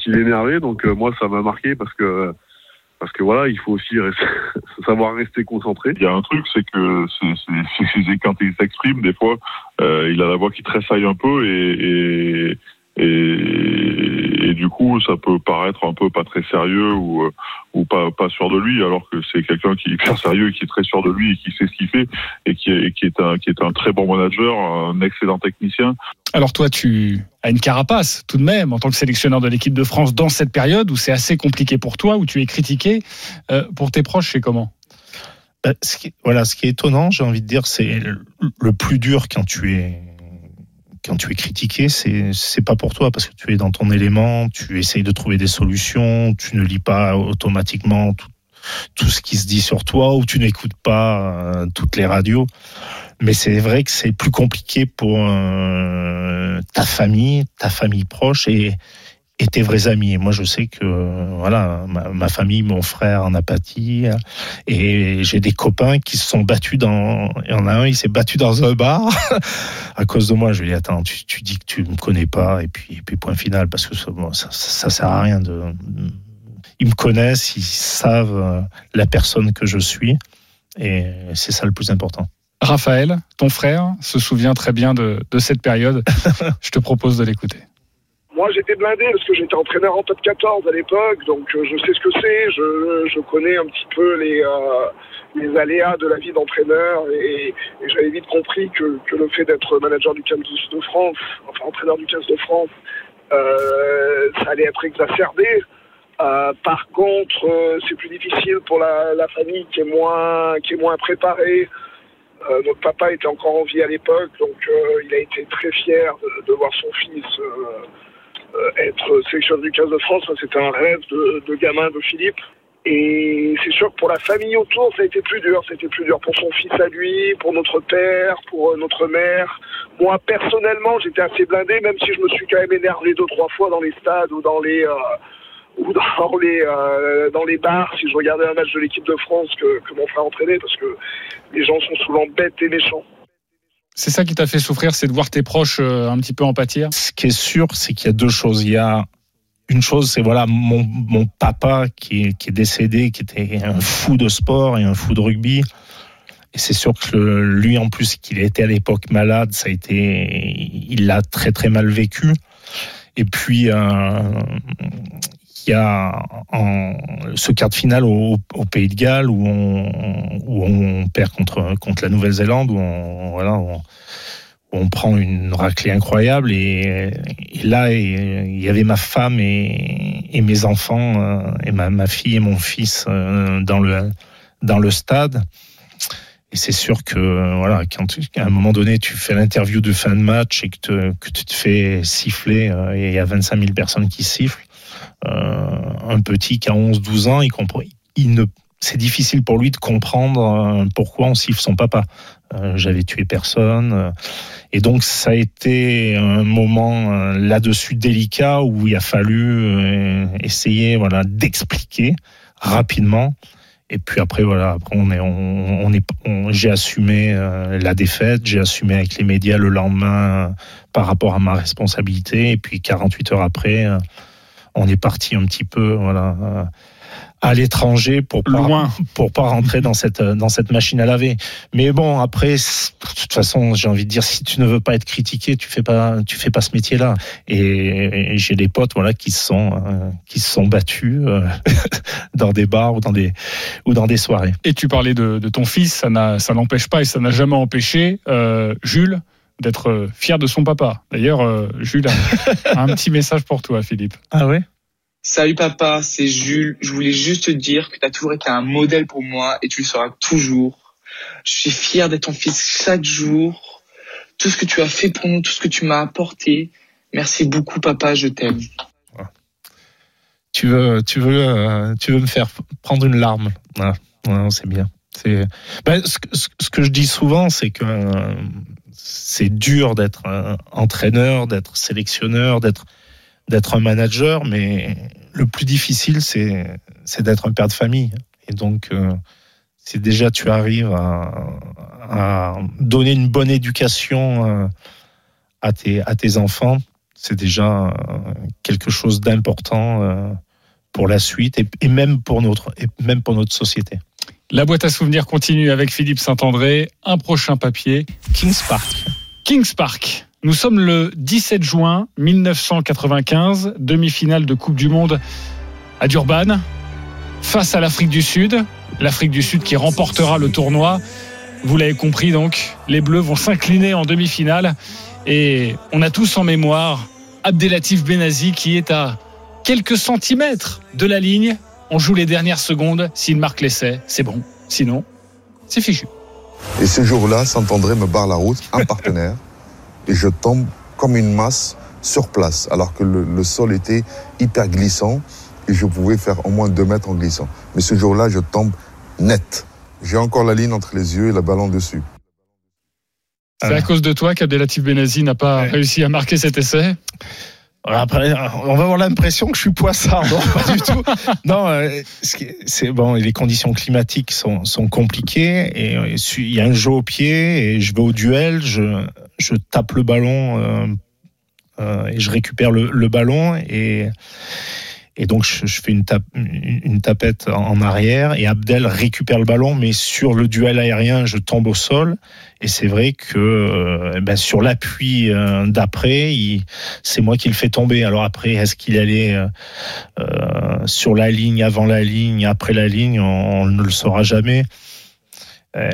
Donc moi ça m'a marqué parce que parce que voilà, il faut aussi savoir rester concentré. Il y a un truc, c'est que c'est quand il s'exprime, des fois, euh, il a la voix qui tressaille un peu et, et, du coup, ça peut paraître un peu pas très sérieux ou, ou pas, pas sûr de lui, alors que c'est quelqu'un qui est hyper sérieux, qui est très sûr de lui et qui sait ce qu'il fait et qui est, qui est un, qui est un très bon manager, un excellent technicien. Alors toi, tu as une carapace tout de même en tant que sélectionneur de l'équipe de France dans cette période où c'est assez compliqué pour toi, où tu es critiqué. Euh, pour tes proches, c'est comment? Bah, ce qui, Voilà, ce qui est étonnant, j'ai envie de dire, c'est le plus dur quand tu es quand tu es critiqué, c'est c'est pas pour toi parce que tu es dans ton élément, tu essayes de trouver des solutions, tu ne lis pas automatiquement tout, tout ce qui se dit sur toi ou tu n'écoutes pas euh, toutes les radios. Mais c'est vrai que c'est plus compliqué pour euh, ta famille, ta famille proche et et tes vrais amis. moi, je sais que voilà, ma, famille, mon frère en apathie, et j'ai des copains qui se sont battus dans. Il y en a un, il s'est battu dans un bar à cause de moi. Je lui ai dit attends, tu, tu dis que tu me connais pas, et puis, et puis point final, parce que ça, ça, ça sert à rien de. Ils me connaissent, ils savent la personne que je suis, et c'est ça le plus important. Raphaël, ton frère, se souvient très bien de, de cette période. Je te propose de l'écouter. Moi, j'étais blindé parce que j'étais entraîneur en top 14 à l'époque, donc euh, je sais ce que c'est. Je, connais un petit peu les, euh, les aléas de la vie d'entraîneur et, et j'avais vite compris que, le fait d'être manager du 15 de France, enfin entraîneur du 15 de France, euh, ça allait être exacerbé. Par contre, c'est plus difficile pour la, famille qui est moins, qui est moins préparée. Notre papa était encore en vie à l'époque, donc il a été très fier de voir son fils être sélectionneur du 15 de France. C'était un rêve de, gamin de Philippe. Et c'est sûr que pour la famille autour, ça a été plus dur. C'était plus dur pour son fils à lui, pour notre père, pour notre mère. Moi, personnellement, j'étais assez blindé, même si je me suis quand même énervé deux, trois fois dans les stades ou dans les, euh, ou dans les, euh, dans les bars, si je regardais un match de l'équipe de France que, que mon frère entraînait, parce que les gens sont souvent bêtes et méchants. C'est ça qui t'a fait souffrir, c'est de voir tes proches euh, un petit peu en pâtir? Ce qui est sûr, c'est qu'il y a deux choses. Il y a une chose, c'est voilà mon, papa qui est, qui est, décédé, qui était un fou de sport et un fou de rugby. Et c'est sûr que lui, en plus, qu'il était à l'époque malade, ça a été, il l'a très très mal vécu. Et puis, euh, il y a ce quart de finale au, Pays de Galles où on, où perd contre, contre la Nouvelle-Zélande, où on, voilà, on, on prend une raclée incroyable. Et, là il y avait ma femme et, mes enfants euh, et ma, ma, fille et mon fils euh, dans le dans le stade. Et c'est sûr que voilà quand un moment donné tu fais l'interview de fin de match et que, que tu te fais siffler euh, et il y a 25 000 personnes qui sifflent un petit qui a 11 12 ans il comprend il ne c'est difficile pour lui de comprendre pourquoi on siffle son papa. Euh, j'avais tué personne. Et donc ça a été un moment euh, là-dessus délicat où il a fallu euh, essayer voilà d'expliquer rapidement. Et puis après voilà, après on est on, est j'ai assumé la défaite, j'ai assumé avec les médias le lendemain par rapport à ma responsabilité et puis 48 heures après on est parti un petit peu voilà à l'étranger pour pas, Loin. pour pas rentrer dans cette dans cette machine à laver. Mais bon, après, de toute façon, j'ai envie de dire, si tu ne veux pas être critiqué, tu fais pas tu fais pas ce métier-là. Et, et j'ai des potes, voilà, qui se sont euh, qui se sont battus euh, dans des bars ou dans des ou dans des soirées. Et tu parlais de, de ton fils, ça n'a ça n'empêche pas et ça n'a jamais empêché euh, Jules d'être fier de son papa. D'ailleurs, euh, Jules a un petit message pour toi, Philippe. Ah ouais? Salut papa, c'est Jules. Je voulais juste te dire que tu as toujours été un modèle pour moi et tu le seras toujours. Je suis fier d'être ton fils chaque jour. Tout ce que tu as fait pour nous, tout ce que tu m'as apporté. Merci beaucoup papa, je t'aime. Tu veux, tu veux, euh, tu veux me faire prendre une larme? Ah, ouais, c'est bien. Ben, ce, que je dis souvent, c'est que euh, c'est dur d'être entraîneur, d'être sélectionneur, d'être un manager, mais le plus difficile, c'est, d'être un père de famille. Et donc, euh, si déjà tu arrives à, donner une bonne éducation euh, à, tes, enfants, c'est déjà euh, quelque chose d'important euh, pour la suite et même pour notre société. La boîte à souvenirs continue avec Philippe Saint-André. Un prochain papier. Kings Park. Kings Park. Nous sommes le 17 juin 1995, demi-finale de Coupe du Monde à Durban, face à l'Afrique du Sud. L'Afrique du Sud qui remportera le tournoi. Vous l'avez compris donc, les Bleus vont s'incliner en demi-finale. Et on a tous en mémoire Abdelatif Benazi qui est à quelques centimètres de la ligne. On joue les dernières secondes. S'il marque l'essai, c'est bon. Sinon, c'est fichu. Et ce jour-là, Saint-André me barre la route, un partenaire et je tombe comme une masse sur place, alors que le, le, sol était hyper glissant et je pouvais faire au moins deux mètres en glissant. Mais ce jour-là, je tombe net. J'ai encore la ligne entre les yeux et le ballon dessus. C'est à cause de toi qu'Abdelatif Benazi n'a pas ouais. réussi à marquer cet essai? Après, on va avoir l'impression que je suis poissard. Non, pas du tout. Non, euh, c'est bon. Les conditions climatiques sont, sont compliquées et euh, il y a un jeu au pied et je vais au duel. Je, je tape le ballon euh, euh, et je récupère le, le, ballon et Et donc je, je fais une, tape, une, une tapette en, en arrière et Abdel récupère le ballon, mais sur le duel aérien, je tombe au sol. Et c'est vrai que euh, ben, sur l'appui euh, d'après, c'est moi qui le fais tomber. Alors après, est-ce qu'il allait euh, euh, sur la ligne, avant la ligne, après la ligne On, on ne le saura jamais. Euh,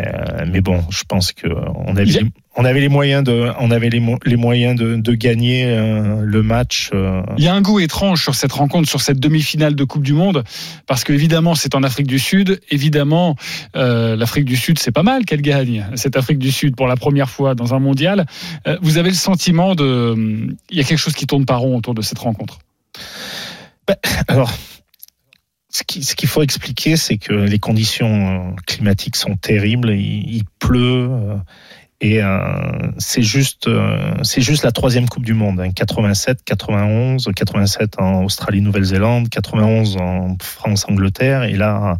mais bon, je pense que on avait, Il a- on avait les moyens de, on avait les, mo- les moyens de, de gagner euh, le match. euh, Il y a un goût étrange sur cette rencontre, sur cette demi-finale de Coupe du Monde, parce que évidemment c'est en Afrique du Sud. Évidemment, euh, l'Afrique du Sud, c'est pas mal qu'elle gagne cette Afrique du Sud pour la première fois dans un mondial. Vous avez le sentiment de, il y a quelque chose qui tourne pas rond autour de cette rencontre? Alors, ce qui- ce qu'il faut expliquer, c'est que les conditions climatiques sont terribles. Il, il pleut. euh, Et euh, c'est juste, euh, c'est juste la troisième Coupe du Monde. hein. 87, 91, 87 en Australie-Nouvelle-Zélande, 91 en France-Angleterre, et là,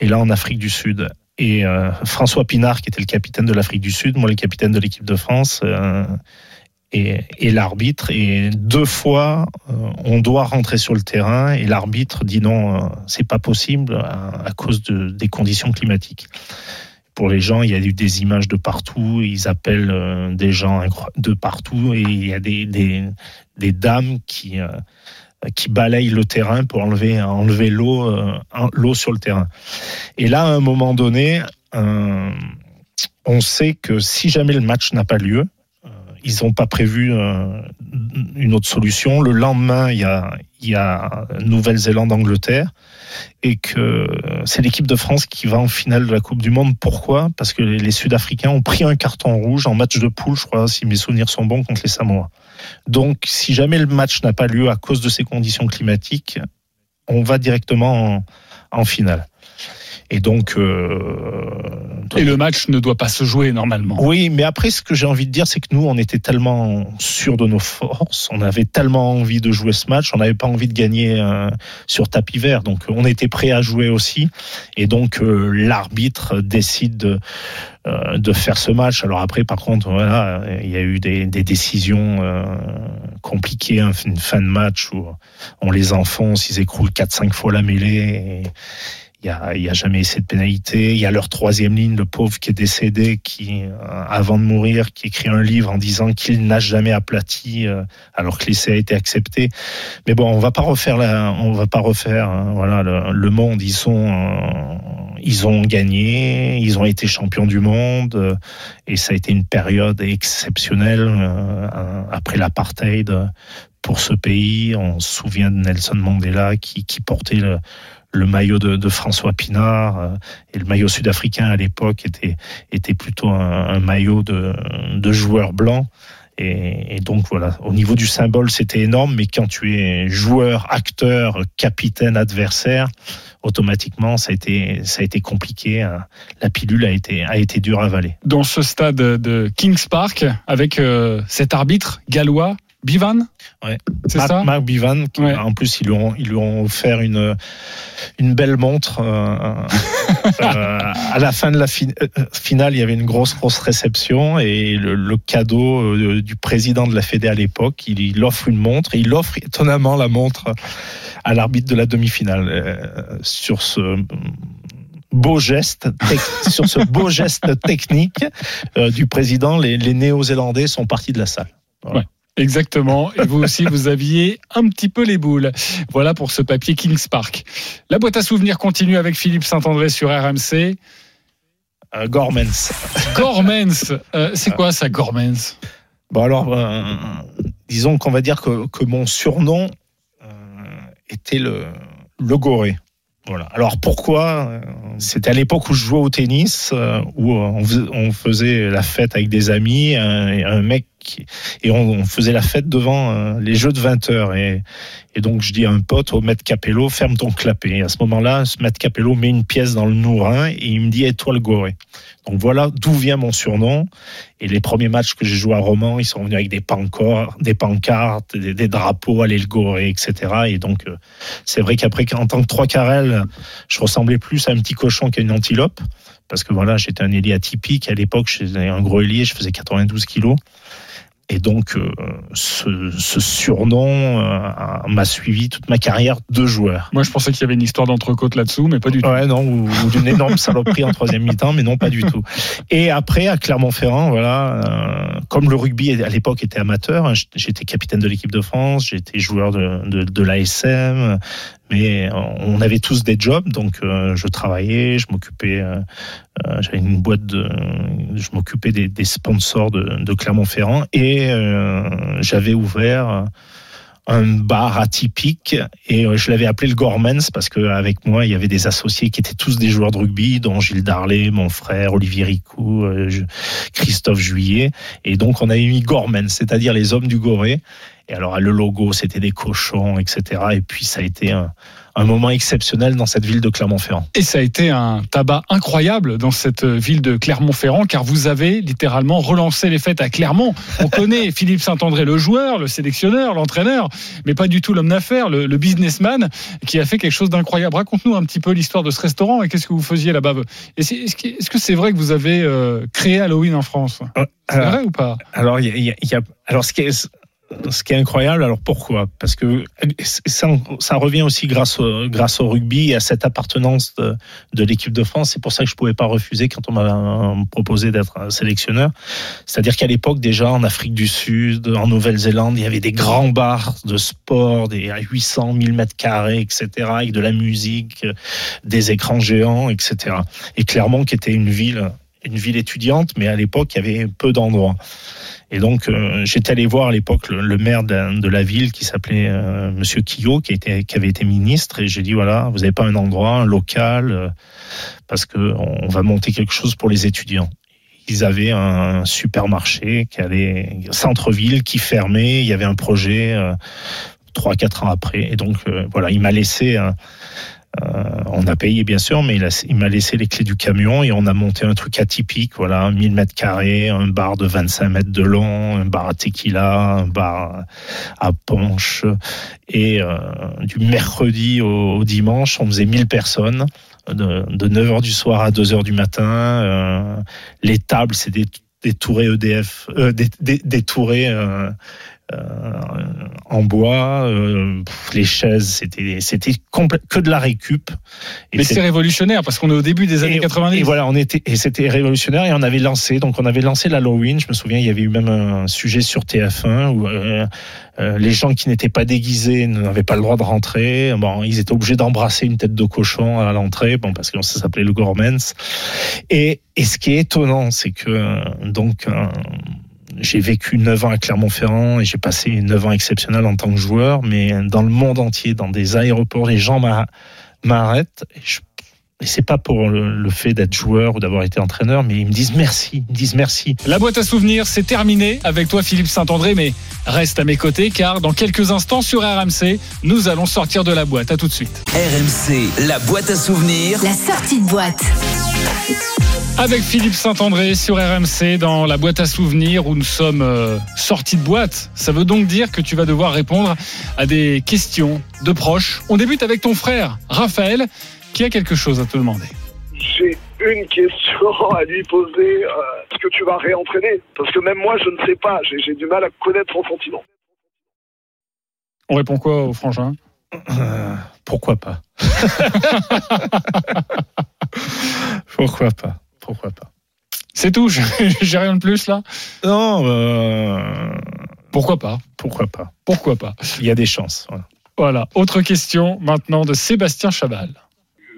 et là en Afrique du Sud. Et euh, François Pinard, qui était le capitaine de l'Afrique du Sud, moi le capitaine de l'équipe de France, euh, et, l'arbitre. Et deux fois, on doit rentrer sur le terrain, et l'arbitre dit non, c'est pas possible à, cause de, des conditions climatiques pour les gens, il y a eu des images de partout, ils appellent euh, des gens de partout et il y a des, des, des dames qui, euh, qui balayent le terrain pour enlever, enlever l'eau euh, l'eau sur le terrain. Et là, à un moment donné, on sait que si jamais le match n'a pas lieu, ils n'ont pas prévu une autre solution. Le lendemain, il y a, Nouvelle-Zélande-Angleterre et que c'est l'équipe de France qui va en finale de la Coupe du Monde. Pourquoi? Parce que les Sud-Africains ont pris un carton rouge en match de poule, je crois, si mes souvenirs sont bons, contre les Samoa. Donc, si jamais le match n'a pas lieu à cause de ces conditions climatiques, on va directement en, en finale. Et donc, euh, Et le match ne doit pas se jouer normalement. oui, mais après, ce que j'ai envie de dire, c'est que nous, on était tellement sûrs de nos forces, on avait tellement envie de jouer ce match, on n'avait pas envie de gagner euh, sur tapis vert. Donc, on était prêt à jouer aussi. Et donc, euh, l'arbitre décide de, euh, de faire ce match. Alors après, par contre, voilà, il y a eu des, des décisions euh, compliquées, une fin de match où on les enfonce, ils écroulent 4-5 fois la mêlée. Et, il y a, jamais essayé de pénalité. Il y a leur troisième ligne, le pauvre qui est décédé, qui, euh, avant de mourir, qui écrit un livre en disant qu'il n'a jamais aplati, euh, alors que l'essai a été accepté. Mais bon, on va pas refaire on va pas refaire, hein, voilà, le, monde. Ils sont, euh, ils ont gagné, ils ont été champions du monde, et ça a été une période exceptionnelle après l'apartheid pour ce pays. On se souvient de Nelson Mandela qui portait le, le maillot de, François Pinard euh, et le maillot sud-africain à l'époque était, était plutôt un, maillot de, de joueur blanc. Et, et donc voilà, au niveau du symbole, c'était énorme, mais quand tu es joueur, acteur, capitaine, adversaire, automatiquement, ça a été, ça a été compliqué. hein. La pilule a été, a été dure à avaler. Dans ce stade de Kings Park, avec euh, cet arbitre gallois, Bivan Ouais. C'est Marc, ça Marc Bivan, qui, en plus, ils lui ont, ils lui ont offert une, une belle montre. euh, euh, à la fin de la fin- euh, finale, il y avait une grosse, grosse réception et le, le cadeau euh, du président de la Fédé à l'époque, il, il offre une montre et il offre étonnamment la montre à l'arbitre de la demi-finale. Euh, sur ce beau geste, tec- sur ce beau geste technique euh, du président, les, les Néo-Zélandais sont partis de la salle. Voilà. Ouais. Exactement. Et vous aussi, vous aviez un petit peu les boules. Voilà pour ce papier Kings Park. La boîte à souvenirs continue avec Philippe Saint-André sur RMC. Euh, Gormans. Gormans. Euh, c'est quoi ça, Gormans Bon alors, euh, disons qu'on va dire que, que mon surnom était le, le Goré. Voilà. Alors pourquoi C'était à l'époque où je jouais au tennis, où on faisait, la fête avec des amis, et un mec, et on, faisait la fête devant euh, les jeux de 20 heures. Et, donc je dis à un pote, au maître Capello, ferme ton clapet. Et à ce moment-là, ce maître Capello met une pièce dans le nourrin et il me dit, et toi le Goré? Donc voilà d'où vient mon surnom. Et les premiers matchs que j'ai joués à Romans, ils sont venus avec des pancartes, des, pancartes, des, drapeaux, allez le Goré, etc. Et donc, euh, c'est vrai qu'après, en tant que trois carrel, je ressemblais plus à un petit cochon qu'à une antilope. Parce que voilà, j'étais un ailier atypique. À l'époque, j'étais un gros ailier, je faisais 92 kilos. Et donc, euh, ce, ce surnom euh, m'a suivi toute ma carrière de joueur. Moi, je pensais qu'il y avait une histoire d'entrecôte là-dessous, mais pas du tout. Ouais, non, ou, ou d'une énorme saloperie en troisième mi-temps, mais non, pas du tout. Et après, à Clermont-Ferrand, voilà, euh, comme le rugby à l'époque était amateur, hein, j'étais capitaine de l'équipe de France, j'étais joueur de, de, de l'ASM, mais on avait tous des jobs, donc euh, je travaillais, je m'occupais, euh, euh, j'avais une boîte je m'occupais des, sponsors de, Clermont-Ferrand et euh, j'avais ouvert un bar atypique et je l'avais appelé le Gormans parce qu'avec moi il y avait des associés qui étaient tous des joueurs de rugby dont Gilles Darley, mon frère, Olivier Ricou, Christophe Juillet. Et donc on avait mis Gormans, c'est-à-dire les hommes du Goré et alors le logo c'était des cochons etc et puis ça a été un, un moment exceptionnel dans cette ville de Clermont-Ferrand. Et ça a été un tabac incroyable dans cette ville de Clermont-Ferrand, car vous avez littéralement relancé les fêtes à Clermont. On connaît Philippe Saint-André, le joueur, le sélectionneur, l'entraîneur, mais pas du tout l'homme d'affaires, le, le, businessman, qui a fait quelque chose d'incroyable. Raconte-nous un petit peu l'histoire de ce restaurant et qu'est-ce que vous faisiez là-bas. Est-ce que c'est vrai que vous avez euh, créé Halloween en France? C'est vrai ou pas? Alors, y a, alors ce qui est ce qui est incroyable, alors pourquoi? Parce que ça, revient aussi grâce au, rugby et à cette appartenance de, l'équipe de France. C'est pour ça que je pouvais pas refuser quand on m'a proposé d'être sélectionneur. C'est-à-dire qu'à l'époque, déjà en Afrique du Sud, en Nouvelle-Zélande, il y avait des grands bars de sport, des à 800, 1000 mètres carrés, etc., avec de la musique, des écrans géants, etc. Et Clermont, qui était une ville, une ville étudiante, mais à l'époque, il y avait peu d'endroits. Et donc, euh, j'étais allé voir à l'époque le, maire de, la ville qui s'appelait euh, Monsieur Quillot, qui, avait été ministre. Et j'ai dit, voilà, vous n'avez pas un endroit, un local, euh, parce que on va monter quelque chose pour les étudiants. Ils avaient un supermarché qui allait centre-ville, qui fermait. Il y avait un projet trois, quatre ans après. Et donc, voilà, il m'a laissé euh, on a payé bien sûr, mais il, m'a laissé les clés du camion et on a monté un truc atypique, voilà, 1000 mètres carrés, un bar de 25 mètres de long, un bar à tequila, un bar à punch. Et euh, du mercredi au, dimanche, on faisait 1000 personnes. De, de 9h du soir à 2h du matin. Euh, les tables, c'est des, des tourées EDF, euh, des, des, des tourées euh, euh, en bois. Euh, les chaises, c'était c'était que de la récup. Et Mais c'est révolutionnaire parce qu'on est au début des années et, 90. Et voilà, on était et c'était révolutionnaire et on avait lancé donc on avait lancé l'Halloween. Je me souviens, il y avait eu même un sujet sur TF1 où euh, euh, les gens qui n'étaient pas déguisés n'avaient pas le droit de rentrer. Bon, ils étaient obligés d'embrasser une tête de cochon à l'entrée, bon parce que ça s'appelait le Gormans. Et et ce qui est étonnant, c'est que donc j'ai vécu 9 ans à Clermont-Ferrand et j'ai passé 9 ans exceptionnels en tant que joueur, mais dans le monde entier, dans des aéroports, les gens m'arrêtent. Et, je, et c'est pas pour le, le fait d'être joueur ou d'avoir été entraîneur, mais ils me disent merci, ils me disent merci. La boîte à souvenirs, c'est terminé avec toi Philippe Saint-André, mais reste à mes côtés car dans quelques instants sur RMC, nous allons sortir de la boîte. À tout de suite. RMC, la boîte à souvenirs. La sortie de boîte. Avec Philippe Saint-André sur RMC dans la boîte à souvenirs où nous sommes euh, sortis de boîte. Ça veut donc dire que tu vas devoir répondre à des questions de proches. On débute avec ton frère, Raphaël, qui a quelque chose à te demander. J'ai une question à lui poser. Euh, Est-ce que tu vas réentraîner? Parce que même moi, je ne sais pas. J'ai du mal à connaître son sentiment. On répond quoi au frangin? Euh, Pourquoi pas? Pourquoi pas? Pourquoi pas. C'est tout, j'ai rien de plus là Non, euh... pourquoi pas Pourquoi pas Pourquoi pas Il y a des chances. Voilà. voilà. Autre question maintenant de Sébastien Chaval.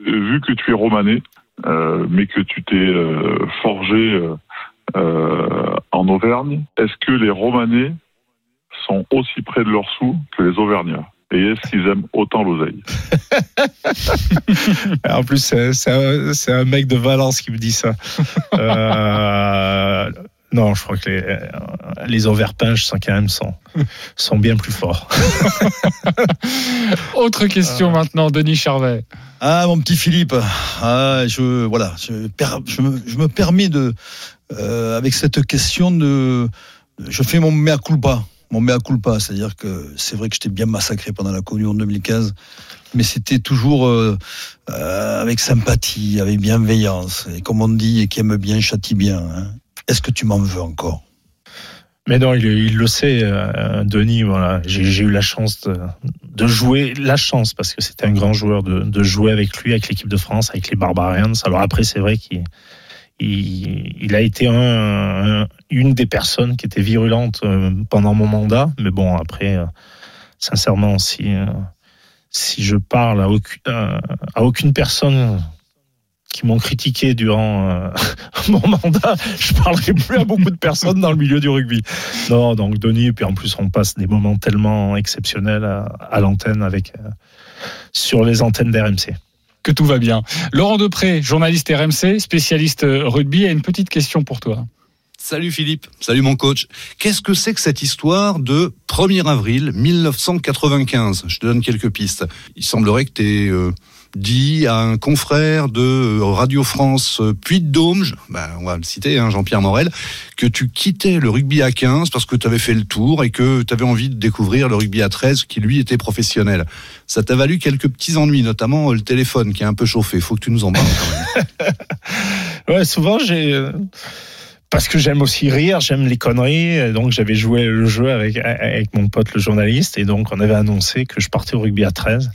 Vu que tu es romané, euh, mais que tu t'es euh, forgé euh, en Auvergne, est-ce que les romanais sont aussi près de leurs sous que les auvergnats? Et est-ce qu'ils aiment autant l'oseille En plus, c'est un, un, mec de Valence qui me dit ça. Euh, non, je crois que les, les Auverpinges sont quand même sont, sont bien plus forts. Autre question euh. maintenant, Denis Charvet. Ah, mon petit Philippe, ah, je, voilà, je, je, me, je me permets de, euh, avec cette question de, je fais mon mea culpa mon mea culpa, c'est-à-dire que c'est vrai que j'étais bien massacré pendant la Connu en 2015, mais c'était toujours euh, euh, avec sympathie, avec bienveillance, et comme on dit, et qui aime bien châtie bien. Hein. Est-ce que tu m'en veux encore? Mais non, il, le sait, euh, Denis. Voilà, j'ai eu la chance de, de jouer, la chance parce que c'était un grand joueur de, de jouer avec lui, avec l'équipe de France, avec les Barbarians. Alors après, c'est vrai qu'il il, a été un- un- une des personnes qui était virulente euh, pendant mon mandat. Mais bon, après, euh, sincèrement, si euh, si je parle à aucune, à aucune personne qui m'ont critiqué durant mon mandat, je parlerai plus à beaucoup de personnes dans le milieu du rugby. Non, donc Denis, et puis en plus on passe des moments tellement exceptionnels à, l'antenne avec sur les antennes d'RMC. Que tout va bien. Laurent Depré, journaliste RMC, spécialiste euh, rugby, a une petite question pour toi. Salut Philippe, salut mon coach. Qu'est-ce que c'est que cette histoire de 1er avril 1995 Je te donne quelques pistes. Il semblerait que tu aies dit à un confrère de Radio France euh, Puy-de-Dôme, je- bah, on va le citer, hein, Jean-Pierre Morel, que tu quittais le rugby à 15 parce que tu avais fait le tour et que tu avais envie de découvrir le rugby à 13 qui lui était professionnel. Ça t'a valu quelques petits ennuis, notamment euh, le téléphone qui est un peu chauffé. Faut que tu nous en parles quand même. Ouais, souvent j'ai euh, parce que j'aime aussi rire, j'aime les conneries, et donc j'avais joué le jeu avec avec mon pote le journaliste et donc on avait annoncé que je partais au rugby à 13.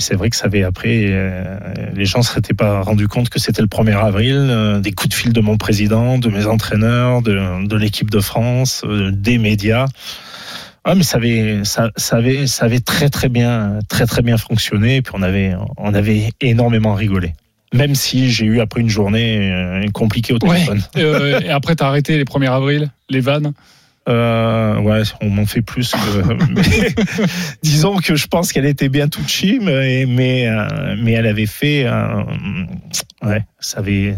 C'est vrai que ça avait après, euh, les gens se s'étaient pas rendu compte que c'était le 1er avril, euh, des coups de fil de mon président, de mes entraîneurs, de, de l'équipe de France, euh, des médias. Ah, mais ça avait, ça, ça avait, ça avait très très bien, très très bien fonctionné. Et puis on avait, on avait énormément rigolé. Même si j'ai eu après une journée compliquée au téléphone. Euh, et après, t'as arrêté les 1er avril, les vannes? Euh, ouais, on m'en fait plus que. mais disons que je pense qu'elle était bien touchée, mais mais, euh, mais elle avait fait, euh, ouais, ça avait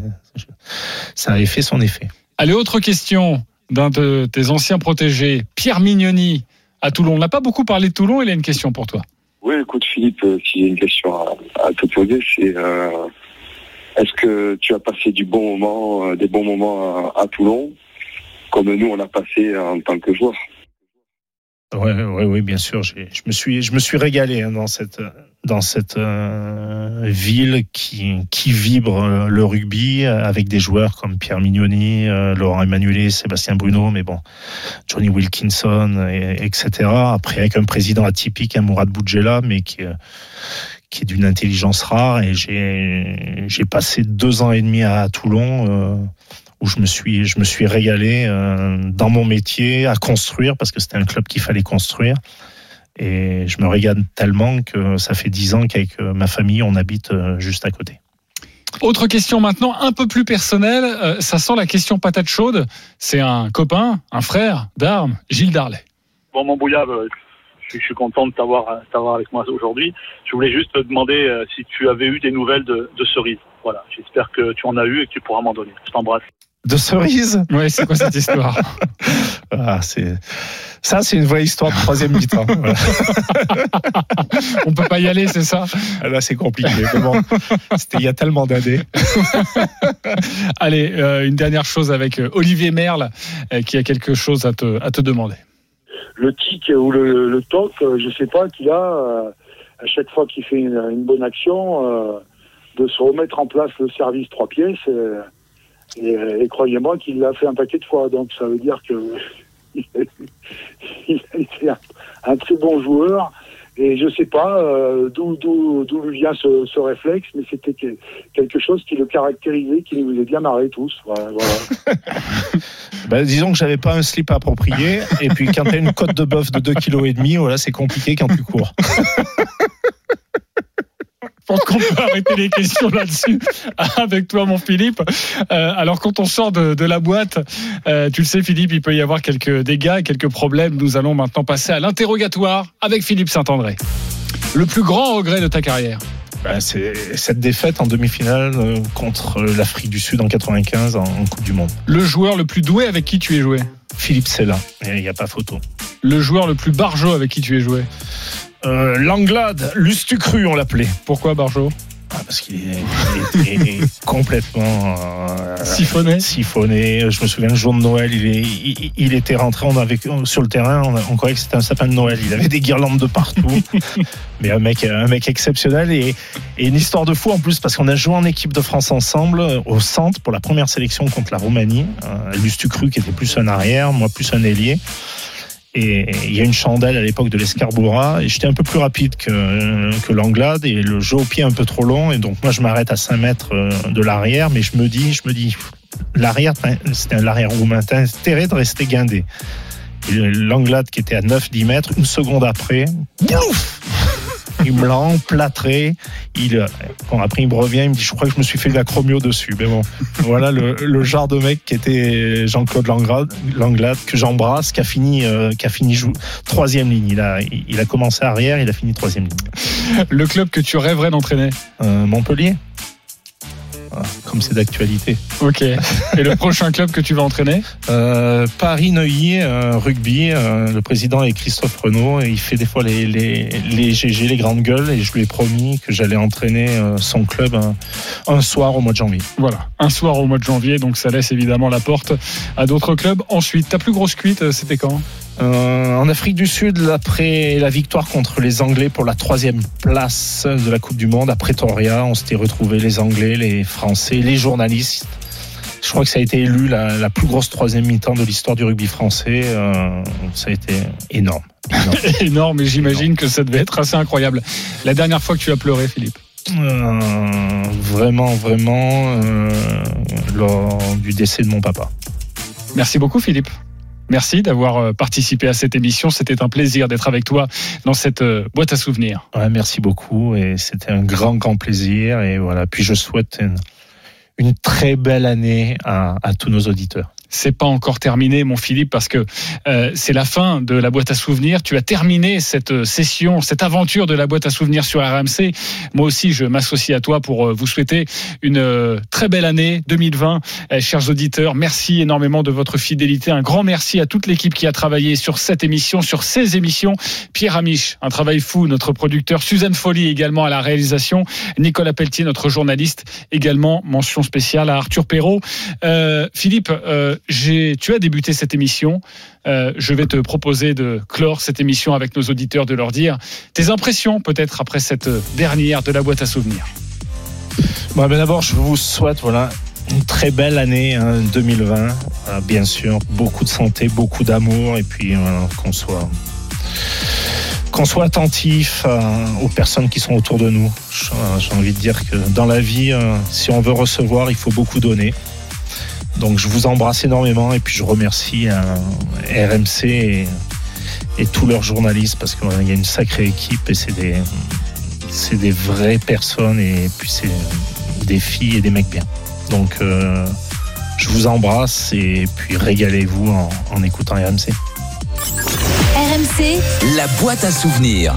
ça avait fait son effet. Allez, autre question d'un de tes anciens protégés, Pierre Mignoni, à Toulon. On n'a pas beaucoup parlé de Toulon, il a une question pour toi. Oui, écoute Philippe, s'il y a une question à, à te poser, c'est euh, est-ce que tu as passé du bon moment, euh, des bons moments à, à Toulon, comme nous on a passé en tant que joueur oui, bien sûr. Je me suis, je me suis régalé hein, dans cette, dans cette euh, ville qui, qui vibre euh, le rugby euh, avec des joueurs comme Pierre Mignoni, Laurent Emmanuel, Sébastien Bruno, mais bon, Johnny Wilkinson, et, etc. Après, avec un président atypique, un Mourad Boudjela, mais qui, qui est d'une intelligence rare. Et j'ai passé deux ans et demi à Toulon. Où je me suis, je me suis régalé euh, dans mon métier à construire parce que c'était un club qu'il fallait construire. Et je me régale tellement que ça fait dix ans qu'avec euh, ma famille, on habite euh, juste à côté. Autre question maintenant, un peu plus personnelle. Euh, ça sent la question patate chaude. C'est un copain, un frère d'armes, Gilles Darlet. Bon, mon bouillard, je, suis- je suis content de t'avoir t'avoir avec moi aujourd'hui. Je voulais juste te demander euh, si tu avais eu des nouvelles de, de Cerise. Voilà, j'espère que tu en as eu et que tu pourras m'en donner. Je t'embrasse. De cerise Ouais, c'est quoi cette histoire ah, c'est Ça, c'est une vraie histoire de troisième mi-temps. Voilà. On peut pas y aller, c'est ça Ah, Là, c'est compliqué. Bon, c'était il y a tellement d'années. Allez, euh, une dernière chose avec euh, Olivier Merle euh, qui a quelque chose à te, à te demander. le tic ou le, le toc, je sais pas, qu'il a euh, à chaque fois qu'il fait une, une bonne action, euh, de se remettre en place le service trois pièces. Euh, et, et croyez-moi qu'il l'a fait un paquet de fois. Donc ça veut dire que il a été un, un très bon joueur. Et je sais pas euh, d'où d'où d'où lui vient ce, ce réflexe, mais c'était que- quelque chose qui le caractérisait, qui nous faisait bien marrer tous. Voilà. voilà. Bah, disons que j'avais pas un slip approprié. Et puis, quand tu as une côte de bœuf de 2,5 kg, voilà, c'est compliqué quand tu cours. Je pense qu'on peut arrêter les questions là-dessus avec toi, mon Philippe. Euh, alors, quand on sort de, de la boîte, euh, tu le sais, Philippe, il peut y avoir quelques dégâts, quelques problèmes. Nous allons maintenant passer à l'interrogatoire avec Philippe Saint-André. Le plus grand regret de ta carrière? Bah, c'est cette défaite en demi-finale euh, contre l'Afrique du Sud en 95 en, en Coupe du Monde. Le joueur le plus doué avec qui tu es joué? Philippe Sella, il n'y a pas photo. Le joueur le plus barjot avec qui tu es joué? Euh, Langlade, Lustucru, on l'appelait. Pourquoi barjot parce qu'il était complètement euh, siphonné. siphonné. Je me souviens le jour de Noël, il, est, il, il était rentré, on avait sur le terrain, on, on croyait que c'était un sapin de Noël. Il avait des guirlandes de partout. Mais un mec, un mec exceptionnel et, et une histoire de fou en plus parce qu'on a joué en équipe de France ensemble au centre pour la première sélection contre la Roumanie. Euh, Lustucru qui était plus un arrière, moi plus un ailier. Et il y a une chandelle à l'époque de l'Escarbura et j'étais un peu plus rapide que, que l'Anglade et le jeu au pied un peu trop long et donc moi je m'arrête à 5 mètres euh, de l'arrière mais je me dis, je me dis l'arrière, c'était l'arrière roumain, t'as intérêt de rester guindé. L'Anglade qui était à 9-10 mètres, une seconde après, il me l'a emplâtré. Il, bon, après, il me revient, il me dit, je crois que je me suis fait de la chromio dessus. Mais bon, voilà le, le, genre de mec qui était Jean-Claude Langlade, Langlade, que j'embrasse, qui a fini, euh, qui a fini jou- troisième ligne. Il a, il a commencé arrière, il a fini troisième ligne. Le club que tu rêverais d'entraîner? Euh, Montpellier. Comme c'est d'actualité. Ok. Et le prochain club que tu vas entraîner Euh, Paris-Neuilly, euh, rugby. euh, le président est Christophe Renault et il fait des fois les, les, les GG, les grandes gueules. Et je lui ai promis que j'allais entraîner son club un, un soir au mois de janvier. Voilà, un soir au mois de janvier, donc ça laisse évidemment la porte à d'autres clubs. Ensuite, ta plus grosse cuite, c'était quand? Euh, en Afrique du Sud, après la victoire contre les Anglais pour la troisième place de la Coupe du Monde à Pretoria, on s'était retrouvés les Anglais, les Français, les journalistes. Je crois que ça a été élu la, la plus grosse troisième mi-temps de l'histoire du rugby français. Euh, ça a été énorme. Énorme, et j'imagine que ça devait être assez incroyable. La dernière fois que tu as pleuré, Philippe Euh, vraiment, vraiment, lors du décès de mon papa. Merci beaucoup, Philippe. Merci d'avoir euh, participé à cette émission. C'était un plaisir d'être avec toi dans cette euh, boîte à souvenirs. Merci beaucoup et c'était un grand, grand plaisir. Et voilà. Puis je souhaite une, très belle année à tous nos auditeurs. C'est pas encore terminé, mon Philippe, parce que euh, c'est la fin de la boîte à souvenirs. Tu as terminé cette session, cette aventure de la boîte à souvenirs sur RMC. Moi aussi, je m'associe à toi pour euh, vous souhaiter une euh, très belle année 2020. Euh, chers auditeurs, merci énormément de votre fidélité. Un grand merci à toute l'équipe qui a travaillé sur cette émission, sur ces émissions. Pierre Amiche, un travail fou, notre producteur. Suzanne Folly également à la réalisation. Nicolas Pelletier, notre journaliste. Également, mention spéciale à Arthur Perrault. Euh, Philippe, euh, tu as débuté cette émission. Euh, je vais te proposer de clore cette émission avec nos auditeurs, de leur dire tes impressions peut-être après cette dernière de la boîte à souvenirs. Bon, ben D'abord, je vous souhaite voilà, une très belle année hein, 2020. Voilà, bien sûr, beaucoup de santé, beaucoup d'amour et puis qu'on soit qu'on soit attentif euh, aux personnes qui sont autour de nous. J'ai envie de dire que dans la vie, euh, si on veut recevoir, il faut beaucoup donner. Donc je vous embrasse énormément et puis je remercie euh, RMC et, tous leurs journalistes parce qu'il y a une sacrée équipe et c'est des, c'est des vraies personnes et puis c'est des filles et des mecs bien. Donc euh, je vous embrasse et puis régalez-vous en écoutant RMC. RMC, La boîte à souvenirs.